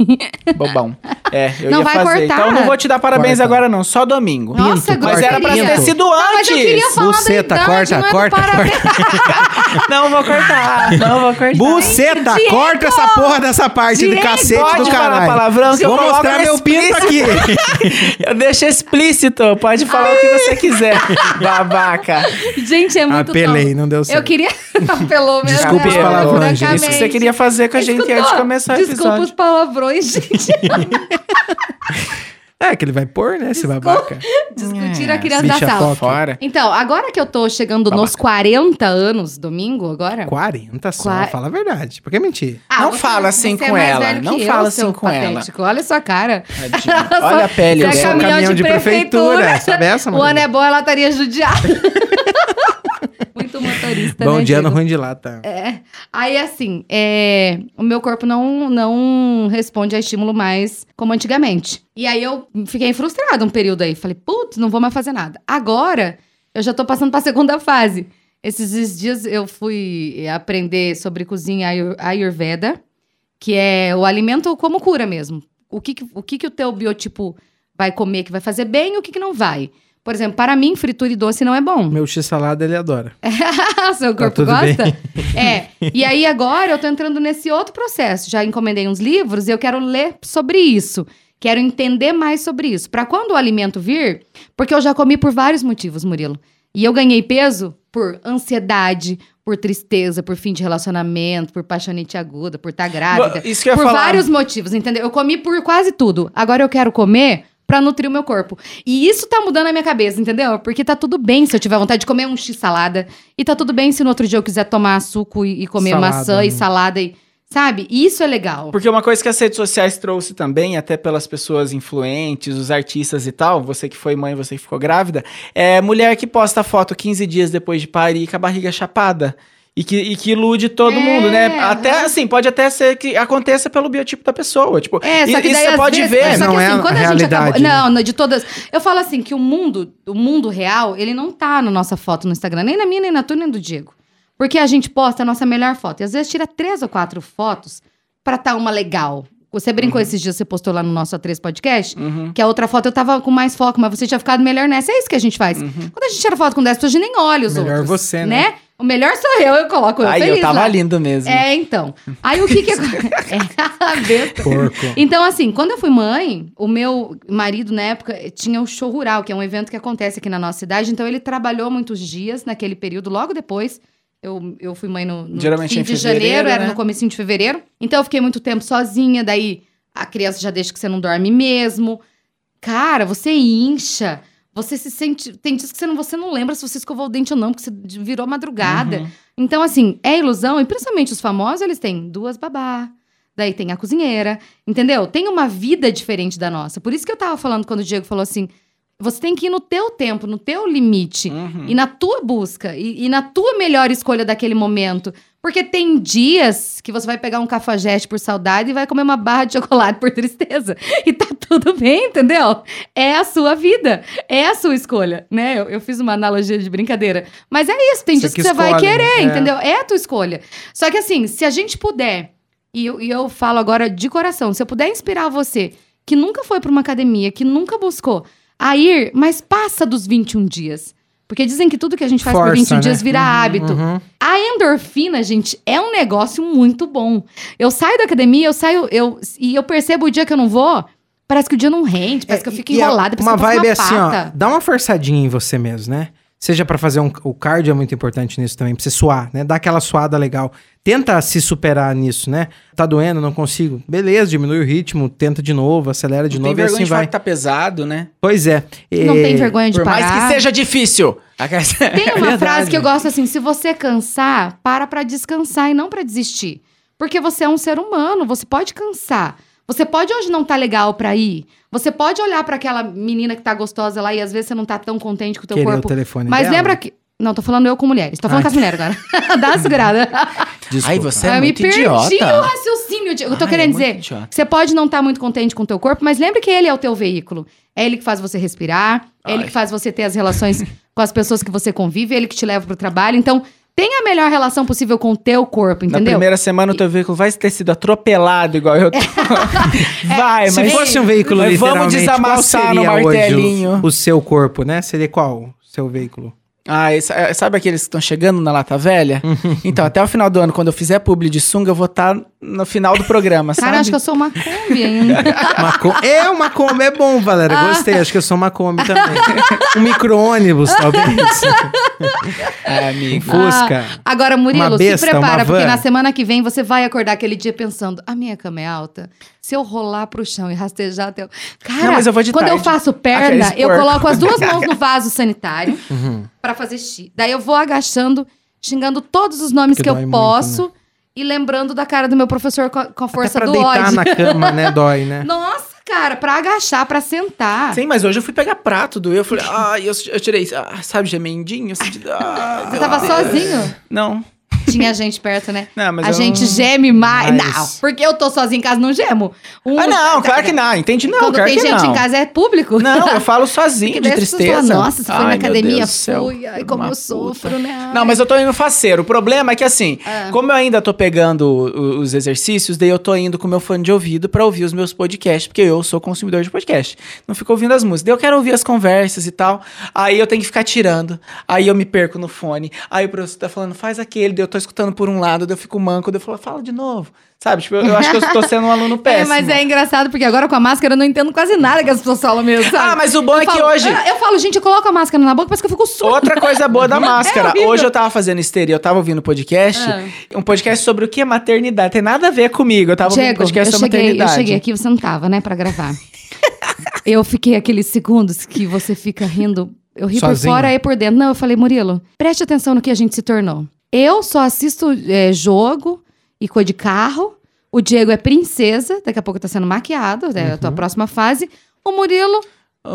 Bobão. É, eu Não ia vai fazer. cortar. Então eu não vou te dar parabéns Corta. agora, não. Só domingo. Nossa, Pinto, Mas era pra gostaria. ter sido Ah, mas antes. eu queria falar Buceta, da idade, corta, não é corta, parabéns. Não vou cortar. Não vou cortar. Buceta, Diego! corta essa porra dessa parte Diego! do cacete Pode do falar caralho. palavrão que eu Vou coloco mostrar meu pinto aqui. Eu deixo explícito. Pode falar o que você quiser. Babaca. Gente, é muito Apelei, não deu Eu queria... Apelou mesmo. Desculpa os né? palavrões, gente. Isso que você queria fazer com a gente Escutou? antes de começar o Desculpa episódio. os palavrões, gente. É, que ele vai pôr, né, esse babaca. Discutir É, a criança da sala. Fora. Então, agora que eu tô chegando Babaca. nos 40 anos, domingo agora... 40 só, Qua- fala a verdade. Por que mentir? Não fala assim é com mais ela, não eu, fala assim com ela. patético. Olha a sua cara. Olha a pele Você é um caminhão caminhão de de prefeitura. prefeitura. Sabe essa, O mano? ano é bom, ela estaria judiada. Muito motorista, Bom né, dia, Diego? no ruim de lata. É. Aí, assim, é, o meu corpo não, não responde a estímulo mais como antigamente. E aí eu fiquei frustrada um período aí. Falei, putz, não vou mais fazer nada. Agora, eu já tô passando pra segunda fase. Esses dias eu fui aprender sobre cozinha ayur- ayurveda, que é o alimento como cura mesmo. O que, que- o que, que o teu biotipo vai comer que vai fazer bem e o que, que não vai. Por exemplo, para mim, fritura e doce não é bom. Meu x-salada ele adora. Seu Tá corpo tudo gosta? É. E aí agora eu tô entrando nesse outro processo. Já encomendei uns livros e eu quero ler sobre isso. Quero entender mais sobre isso. Pra quando o alimento vir, porque eu já comi por vários motivos, Murilo. E eu ganhei peso por ansiedade, por tristeza, por fim de relacionamento, por paixonite aguda, por estar grávida. Isso que eu ia por falar. vários motivos, entendeu? Eu comi por quase tudo. Agora eu quero comer pra nutrir o meu corpo. E isso tá mudando a minha cabeça, entendeu? Porque tá tudo bem se eu tiver vontade de comer um X salada. E tá tudo bem se no outro dia eu quiser tomar suco e, e comer Salada, maçã e né? salada e. Sabe? Isso é legal. Porque uma coisa que as redes sociais trouxe também, até pelas pessoas influentes, os artistas e tal, você que foi mãe, você que ficou grávida, é mulher que posta foto 15 dias depois de parir com a barriga chapada. E que, e que ilude todo É, mundo, né? Até aham. assim, pode até ser que aconteça pelo biotipo da pessoa. Tipo, É, só e- que isso você pode vezes, ver. Só Não que é assim, a quando a, gente realidade, acabou. né? Não, não, de todas. Eu falo assim que o mundo, o mundo real, ele não tá na nossa foto no Instagram, nem na minha, nem na tua, nem do Diego. Porque a gente posta a nossa melhor foto. E às vezes tira três ou quatro fotos pra tá uma legal. Você brincou esses dias, você postou lá no nosso A3 Podcast, Uhum. que a outra foto eu tava com mais foco, mas você tinha ficado melhor nessa. É isso que a gente faz. Quando a gente tira foto com 10 pessoas, a gente nem olha os Melhor outros. você, né? O melhor sou eu, eu coloco eu Aí feliz eu tava lá. lindo mesmo. É, então. Aí o que que... é. Porco. Então, assim, quando eu fui mãe, o meu marido, na época, tinha o show rural, que é um evento que acontece aqui na nossa cidade. Então, ele trabalhou muitos dias naquele período. Logo depois, eu, eu fui mãe no, no Geralmente fim em de fevereiro, janeiro, era né? no comecinho de fevereiro. Então, eu fiquei muito tempo sozinha. Daí, a criança já deixa que você não dorme mesmo. Cara, você incha. Você se sente... Tem dias que você não, você não lembra se você escovou o dente ou não, porque você virou madrugada. Uhum. Então, assim, é ilusão. E principalmente os famosos, eles têm duas babá. Daí tem a cozinheira, entendeu? Tem uma vida diferente da nossa. Por isso que eu tava falando quando o Diego falou assim: você tem que ir no teu tempo, no teu limite. Uhum. E na tua busca. E, e na tua melhor escolha daquele momento. Porque tem dias que você vai pegar um cafajeste por saudade e vai comer uma barra de chocolate por tristeza. E tá tudo bem, entendeu? É a sua vida. É a sua escolha, né? Eu, eu fiz uma analogia de brincadeira. Mas é isso, tem Você dias que que você vai escolhe, querer, é. entendeu? É a tua escolha. Só que assim, se a gente puder, e eu, e eu falo agora de coração, se eu puder inspirar você que nunca foi pra uma academia, que nunca buscou, a ir, mas passa dos 21 dias. Porque dizem que tudo que a gente faz por Força, 21 dias né? vira Uhum, hábito. uhum. A endorfina, gente, é um negócio muito bom. Eu saio da academia, eu saio, eu, e eu percebo o dia que eu não vou, parece que o dia não rende, parece que eu fico É, enrolada, parece Uma que eu passo vibe uma assim, ó. Dá uma forçadinha em você mesmo, né? Seja pra fazer um. O cardio é muito importante nisso também, pra você suar, né? Dá aquela suada legal. Tenta se superar nisso, né? Tá doendo, não consigo. Beleza, diminui o ritmo, tenta de novo, acelera de Não tem novo e vergonha assim de falar vai. que tá pesado, né? Pois é. Não É, tem vergonha de Por parar. mais que seja difícil. Tem uma verdade. frase que eu gosto assim: se você cansar, para pra descansar e não pra desistir. Porque você é um ser humano, você pode cansar. Você pode hoje não tá legal pra ir. Você pode olhar pra aquela menina que tá gostosa lá e às vezes você não tá tão contente com o teu Querer o corpo. telefone Mas dela? lembra que. Não, tô falando eu com mulheres. Tô falando Ai. com as mulheres agora. Dá uma segurada. Desculpa. Ai, você é eu me muito perdi idiota. o raciocínio. Diego. Eu tô Ai, querendo é muito dizer. idiota. Você pode não estar muito contente com o teu corpo, mas lembre que ele é o teu veículo. É ele que faz você respirar, é ele que faz você ter as relações com as pessoas que você convive, é ele que te leva pro trabalho. Então, tenha a melhor relação possível com o teu corpo, Na entendeu? primeira semana o teu veículo vai ter sido atropelado igual eu tô. vai, Se mas... fosse um veículo mas literalmente, vamos desamassar no martelinho. O, o seu corpo, né? Seria qual o seu veículo? Ah, e sa- sabe aqueles que estão chegando na lata velha? então, até o final do ano, quando eu fizer publi de sunga, eu vou estar no final do programa, Cara, sabe? acho que eu sou uma Kombi ainda. Uma com- É, uma Kombi é bom, Valéria. Ah. Gostei. Acho que eu sou uma Kombi também. um micro-ônibus, talvez. É, amigo. Fusca. Agora, Murilo, Uma besta, se prepara, porque na semana que vem você vai acordar aquele dia pensando: a minha cama é alta. Se eu rolar pro chão e rastejar até. Cara, Não, mas eu vou de quando eu tarde. faço perna, Aqueles eu coloco as duas mãos no vaso sanitário Uhum. pra fazer xixi. Daí eu vou agachando, xingando todos os nomes Porque que eu dói muito, posso e lembrando da cara do meu professor com a, com a força Até pra do deitar ódio. na cama, né? Dói, né? Nossa, cara, pra agachar, pra sentar. Sim, mas hoje eu fui pegar prato, doeu. Eu falei, ai, eu, eu tirei, ah, sabe, gemendinho? Assim, de- ah, Você tava sozinho? Não. Tinha gente perto, né? Não, mas a gente não- geme mais. Mas- Não, porque eu tô sozinha em casa, não gemo. Um- Ah, não, claro que não. Entende? Não, Quando claro tem que gente não. em casa é público. Não, eu falo sozinho de tristeza. Nossa, você foi na academia, fui. Ai, como eu sofro, né? Não, mas eu tô indo faceiro. O problema é que assim, Ah. como eu ainda tô pegando os exercícios, daí eu tô indo com o meu fone de ouvido pra ouvir os meus podcasts, porque eu sou consumidor de podcast. Não fico ouvindo as músicas. Daí eu quero ouvir as conversas e tal. Aí eu tenho que ficar tirando. Aí eu me perco no fone. Aí o professor tá falando, faz aquele. Daí eu tô escutando por um lado, daí eu fico manco, daí eu falo, fala de novo. Sabe? Tipo, eu, eu acho que eu tô sendo um aluno péssimo. É, mas é engraçado, porque agora com a máscara eu não entendo quase nada que as pessoas falam mesmo, sabe? Ah, mas o bom Eu é que falo- hoje- Eu, eu falo, gente, eu coloco a máscara na boca, parece que eu fico surda. Outra coisa boa da máscara. É. Hoje eu tava fazendo histeria, eu tava ouvindo podcast. Ah. Um podcast sobre o que é maternidade. Tem nada a ver comigo. Eu tava ouvindo Diego, podcast eu sobre cheguei, eu maternidade. cheguei aqui, você não tava, né, pra gravar. eu fiquei aqueles segundos que você fica rindo. Eu ri Sozinho? por fora e por dentro. Não, eu falei, Murilo, preste atenção no que a gente se tornou. Eu só assisto é, jogo e coisa de carro. O Diego é princesa, daqui a pouco tá sendo maquiado, é a tua próxima fase. O Murilo,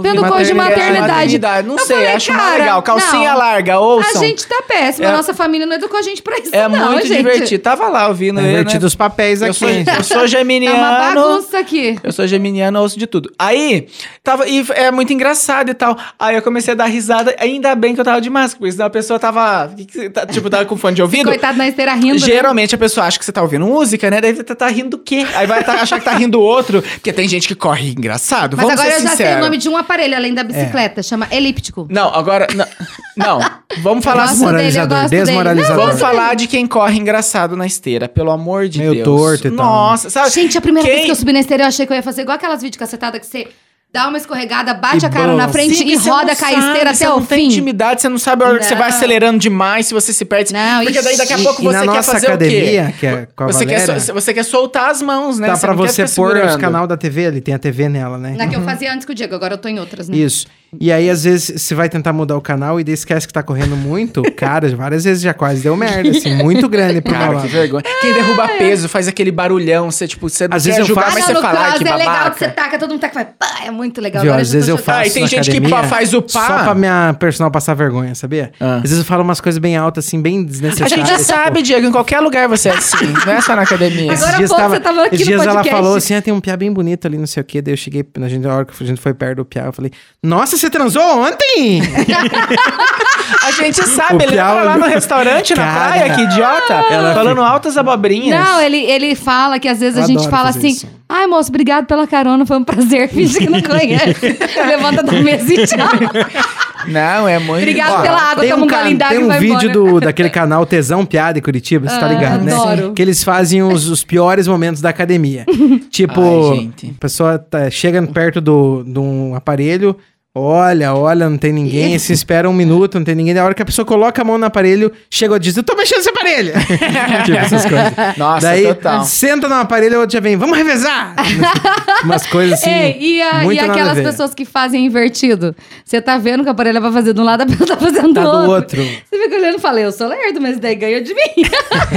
vendo coisa de maternidade. Não Eu sei, falei, acho mais cara, legal. Calcinha não. larga, A ouçam. gente tá péssima, É- a nossa família não educou a gente pra isso, É não, muito gente. divertido. Tava lá ouvindo É ele, invertido né? os papéis Eu aqui. sou, eu sou Tá uma geminiano. bagunça aqui. Eu sou geminiano, ouço de tudo. Aí, tava. E é muito engraçado e tal. Aí eu comecei a dar risada. Ainda bem que eu tava de máscara, porque senão a pessoa tava. tá- Tipo, tava com fone de ouvido. Coitado na esteira rindo. né? Geralmente a pessoa acha que você tá ouvindo música, né? Daí você tá, tá rindo do quê? Aí vai tá- achar que tá rindo o outro. Porque tem gente que corre engraçado. Mas Vamos agora ser eu já sei sinceros. o nome de um aparelho além da bicicleta, chama elíptico. Não, agora. Não. não. Vamos falar gosto assim. dele, eu Desmoralizador, gosto dele. desmoralizador. Vamos falar de quem corre engraçado na esteira, pelo amor de Meio Deus. torto e tal. Nossa, sabe? Gente, a primeira quem... vez que eu subi na esteira, eu achei que eu ia fazer igual aquelas videocassetadas que você dá uma escorregada, bate E a cara boa. na frente Sim, e você roda não com a esteira até você o não tem fim. intimidade, você não sabe a hora que você vai Não. acelerando demais, se você se perde. Não, Porque daí daqui a pouco E você na quer nossa fazer o quê? academia, que é com a Você quer, Valéria, você quer soltar as mãos, né? dá pra não quer você pôr os segurando. canal da TV ali, tem a TV nela, né? Na que eu fazia antes com o Diego, agora eu tô em outras, né? Isso. E aí, às vezes, você vai tentar mudar o canal e daí esquece que tá correndo muito. Cara, várias vezes já quase deu merda, assim, muito grande pro meu Cara, que vergonha. Quem derruba peso faz aquele barulhão, você, tipo, você não Às quer vezes eu julgar, faço- mas você fala, ai, cross que é legal que você babaca. taca, todo mundo taca, vai, pá, é muito legal. Viu? Às já vezes eu faço Ah, e tem gente que pá, faz o pá. Só pra minha personal passar vergonha, sabia? Ah. Às vezes eu falo umas coisas bem altas, assim, bem A desnecessárias. gente sabe, Diego, em qualquer lugar você é assim, não é só na academia. Agora- dias, há pouco tava, você tava aqui esses no dias ela falou assim: ah, tem um piá bem bonito ali, não sei o quê. Daí eu cheguei, na, gente, na hora que a gente foi perto do piá, eu falei: Nossa, você transou ontem? A gente sabe, O ele Piau- entra lá no restaurante, na Cara, praia, que idiota. ela falando altas abobrinhas. Não, ele, ele fala que às vezes Eu a gente fala assim: isso. ai, moço, obrigado pela carona, foi um prazer. Finge que não conhece. Levanta da mesa e tchau. Não, é muito... Obrigado Ó, pela água, tem toma um, um d'água tem um vídeo embora. do, daquele canal Tesão Piada e Curitiba, você tá Ah, ligado, né? adoro. Que eles fazem os, os piores momentos da academia. tipo, Ai, gente. a pessoa tá- chega perto do, de um aparelho, olha, olha, não tem ninguém, se espera um minuto, não tem ninguém. Da hora que a pessoa coloca a mão no aparelho, chega e diz, eu tô mexendo esse aparelho. tipo, essas coisas. Nossa, Daí, total. senta no aparelho, o outro já vem, vamos revezar. Umas coisas assim, Ei, e, a- muito e nada a aquelas ver. pessoas que fazem invertido? Você tá vendo que o aparelho vai fazer de um lado, a pessoa tá fazendo Tá do do outro. outro. Você fica olhando e fala, eu sou lerdo, mas daí ganhou de mim.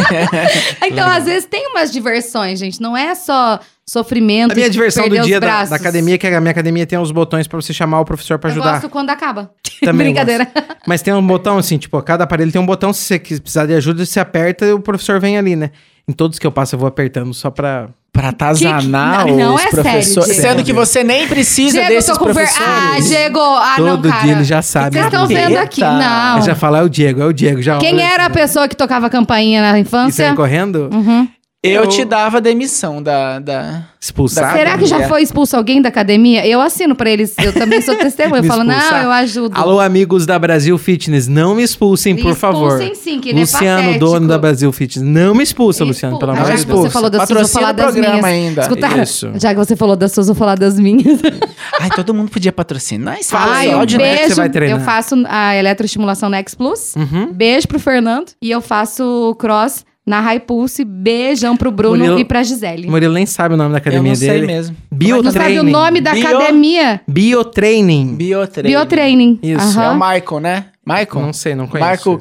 então, às vezes, tem umas diversões, gente. Não é só sofrimento A minha e diversão do dia da, da academia é que a minha academia tem uns botões pra você chamar o professor pra Eu ajudar. gosto quando acaba. Também Brincadeira. gosto. Mas tem um botão assim, tipo, cada aparelho tem um botão, se você precisar de ajuda, você aperta e o professor vem ali, né? Em todos que eu passo, eu vou apertando só pra. Pra atazanar Que- que- não, os é sério, professores. Diego. Sendo que você nem precisa Diego, desses ver... professores. Ah, Diego! Ah, não, Todo cara. dia ele já sabe. Vocês estão vendo aqui. Não. Eu já falo, é o Diego, é o Diego. Já Quem era a pessoa que tocava campainha na E infância? sai correndo? Uhum. Eu Eu- te dava demissão da... da... Expulsado? Será que já foi expulso alguém da academia? Eu assino pra eles. Eu também sou testemunha. Eu Me falo, não, expulsar? eu ajudo. Alô, amigos da Brasil Fitness, não me expulsem, por favor. Expulsem sim, que ele é Luciano, patético. dono da Brasil Fitness, não me expulsa, Luciano, pelo amor já de que Deus. você falou das suas, eu vou falar das programa minhas. ainda. Escuta, Isso. já que você falou das suas, eu vou falar das minhas. Ai, todo mundo podia patrocinar. Fala é Ai, um onde é que beijo. você vai treinar? Eu faço a eletroestimulação na X Plus. Uhum. Beijo pro Fernando. E eu faço cross na High Pulse. Beijão pro Bruno Murilo- e pra Gisele. O Murilo nem sabe o nome da Eu academia não sei dele. mesmo. Não sabe o Biotraining. nome da Bio- academia? Biotraining. Biotraining. Biotraining. Isso, É o Michael, né? Michael? Não sei, não conheço. Marco.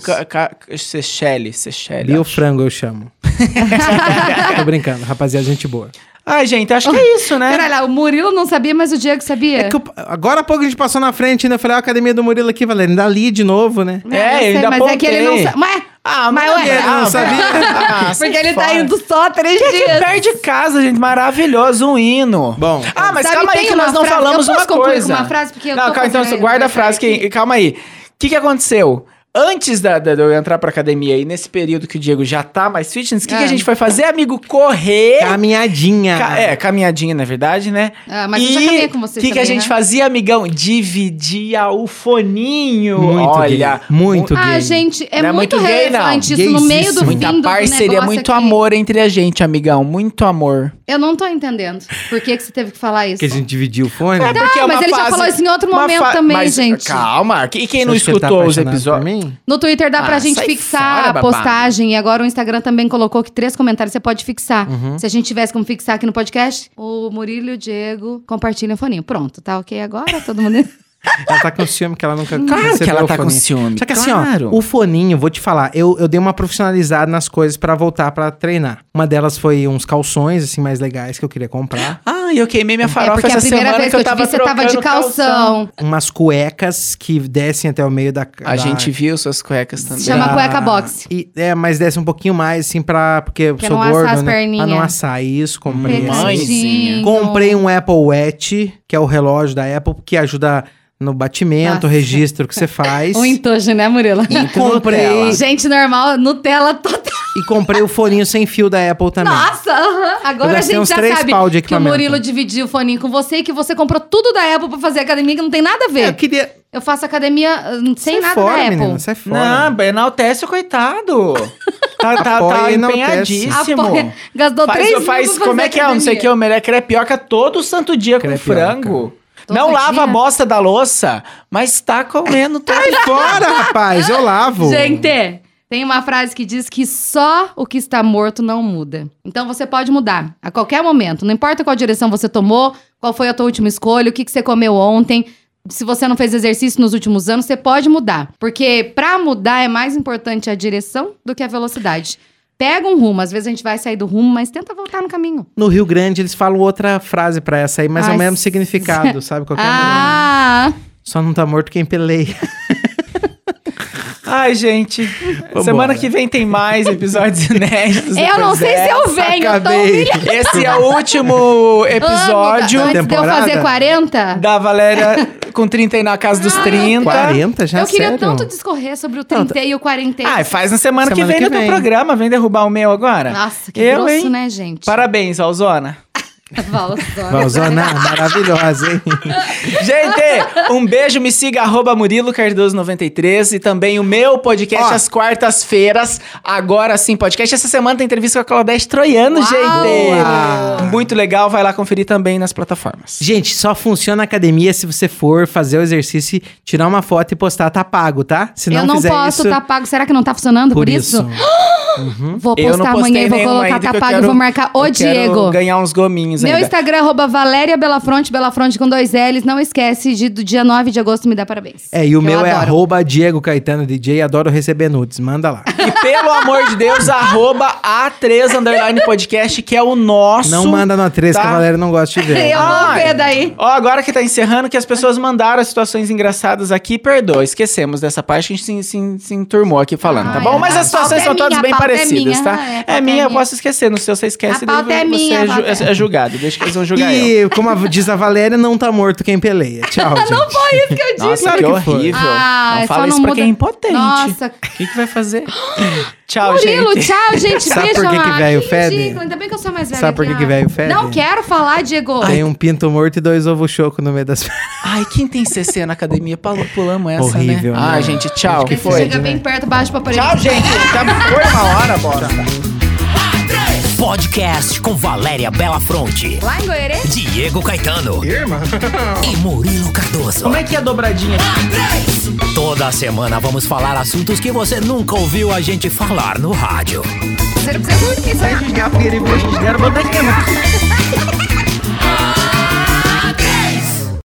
Seychelles. acho. Biofrango eu chamo. Tô brincando, rapaziada, gente boa. Ai, gente, acho que é isso, né? Pera lá, o Murilo não sabia, mas o Diego sabia. É que eu- agora há pouco a gente passou na frente, né? Eu falei, ó, a academia do Murilo aqui, Valéria, ainda ali de novo, né? É, eu sei, eu ainda mas é que ele não apontei. sabe. Mas, Ah, mas mas ué, ele não sabia. Ah, sai porque ele tá indo só três Que dias. perto de casa, gente. Maravilhoso, um hino. Bom, Ah, mas Sabe, calma aí que nós não frase- falamos eu posso uma coisa. com uma frase? Porque eu não, tô calma, então guarda a frase que... Calma aí. O que que aconteceu? Antes da, da- de eu entrar pra academia e nesse período que o Diego já tá mais fitness, o que, que É. a gente foi fazer, amigo? Correr. Caminhadinha. Ca- é, caminhadinha, na verdade, né? Ah, mas eu já caminhei com você O que, que a gente né? fazia, amigão? Dividia o foninho. Muito Olha. gay. Muito Ah, gay. gente, é Não é muito, muito gay, não. relevante isso no meio do Muita fim do parceria, negócio muito aqui. amor entre a gente, amigão. Muito amor. Eu não tô entendendo. Por que, que você teve que falar isso? Que a gente dividiu o fone. É porque é mas ele já falou isso em outro momento também, mas, gente. Calma, e quem Você não que tá escutou os apaixonado por episódios? No Twitter dá pra Ah, gente sai fixar fora, a postagem. E agora o Instagram também colocou que três comentários você pode fixar. Uhum. Se a gente tivesse como fixar aqui no podcast, o Murilo e o Diego compartilham o foninho. Pronto, tá ok agora? Todo mundo. Ela tá com ciúme que ela nunca Claro que ela o tá com ciúme, Só que assim, claro. ó, o foninho, vou te falar, eu, eu dei uma profissionalizada nas coisas pra voltar pra treinar. Uma delas foi uns calções, assim, mais legais que eu queria comprar. Ah, e eu queimei minha É farofa porque a essa primeira semana vez que eu te vi, você tava de trocando calção. Umas cuecas que descem até o meio da... A da- gente viu suas cuecas também. Se chama da- cueca boxe. E, é, mas desce um pouquinho mais, assim, pra... Porque eu sou não gordo, assar as né? perninhas. Pra não assar isso, comprei. Mãezinha. Comprei um Apple Watch, que é o relógio da Apple, que ajuda no batimento, Nossa. registro que você faz. Um entojo, né, Murilo? E comprei, Gente normal, Nutella total. E comprei o foninho sem fio da Apple também. Nossa, agora Eu a gente uns já três sabe pau de que o. Murilo dividiu o foninho com você e que você comprou tudo da Apple pra fazer academia, que não tem nada a ver. Eu queria... Eu faço academia hum, sem nada fora, da Apple. menina, sai fora. Não, enaltece o coitado. Tá, tá, tá empenhadíssimo. Apoia. Gastou Faz, três faz, como é que é? Não sei o que, academia. o melhor crepioca todo santo dia com Crepioca. frango. Todo não lava dia? a bosta da louça, mas tá comendo todo Sai fora, rapaz, eu lavo. Gente, tem uma frase que diz que só o que está morto não muda. Então você pode mudar a qualquer momento. Não importa qual direção você tomou, qual foi a tua última escolha, o que, que você comeu ontem. Se você não fez exercício nos últimos anos, você pode mudar. Porque pra mudar é mais importante a direção do que a velocidade. Pega um rumo, às vezes a gente vai sair do rumo, mas tenta voltar no caminho. No Rio Grande, eles falam outra frase pra essa aí, mas é Ai, o mesmo significado, sabe? Qualquer Ah! Só não tá morto quem peleia. Ai, gente. Vambora. Semana que vem tem mais episódios inéditos. Eu não sei se eu venho, eu tô Acabei. humilhada. Esse é o último episódio Amo, Antes de eu temporada? fazer 40, da Valéria com 30 aí na casa dos 30. 40 já, eu queria sério? tanto discorrer sobre o 30 e o 40. Ah, faz na semana, que Semana vem que no teu vem. programa. Vem derrubar o meu agora. Nossa, que eu, grosso, hein? né, gente? Parabéns, Alzona. Valzona. Valzona, maravilhosa, hein? Gente, um beijo, me siga, arroba Murilo Cardoso93 e também o meu podcast Ó. às quartas-feiras, agora sim, podcast. Essa semana tem entrevista com a Claudete Troiano, Uau! gente! Muito legal, vai lá conferir também nas plataformas. Gente, só funciona a academia se você for fazer o exercício, e tirar uma foto e postar, tá pago, tá? Se não, eu não fizer posso, isso, tá pago. Será que não tá funcionando por, por isso? isso. Vou Eu não postar amanhã e vou colocar tá pago e quero- vou marcar o eu quero Diego. ganhar uns gominhos Meu ainda. Instagram, arroba Valéria Belafronte, Belafronte com dois L's. Não esquece de do dia 9 de agosto me dá parabéns. É, e o Eu meu é adoro. arroba Diego Caetano DJ, adoro receber nudes, manda lá. E pelo amor de Deus, arroba A3 Underline Podcast, que é o nosso. Não manda no A3 que tá? a Valéria não gosta de ver. Eu vou Ai. ver daí. Ó, agora que tá encerrando, que as pessoas mandaram as situações engraçadas aqui, perdoa, esquecemos dessa parte que a gente se, se, se enturmou aqui falando, tá Ai, bom? Mas a as situações é são todas minha, bem a pauta é parecidas, minha, tá? é, É, é minha, eu posso esquecer, no seu você esquece, A pauta daí é você minha, ju- pauta é- é deixa que eles vão julgar eu. E, como a- diz a Valéria, não tá morto quem peleia. Tchau, gente. Não foi isso que eu disse. Nossa, claro que que horrível. Ah, não fala isso não pra muda- quem é impotente. Nossa. O que, que vai fazer? Tchau, Murilo, gente. tchau, gente. Sabe Beijo, por que que ah, velho fede? ridículo. Ainda bem que eu sou mais velha. Sabe por que ah. que velho fede? Não quero falar, Diego. Tem um pinto morto e dois ovos chocos no meio das Ai, quem tem CC na academia? Pulamos essa, Horrível, né? né? Ai, gente, tchau. Acho que foi? Chega bem perto, baixo pra parede. Tchau, gente. Já foi uma hora, bosta. Podcast com Valéria Belafronte, Lá em Goiânia. Diego Caetano e Murilo Cardoso. Como é que é a dobradinha aqui? Toda semana vamos falar assuntos que você nunca ouviu a gente falar no rádio. Você não precisa muito julgar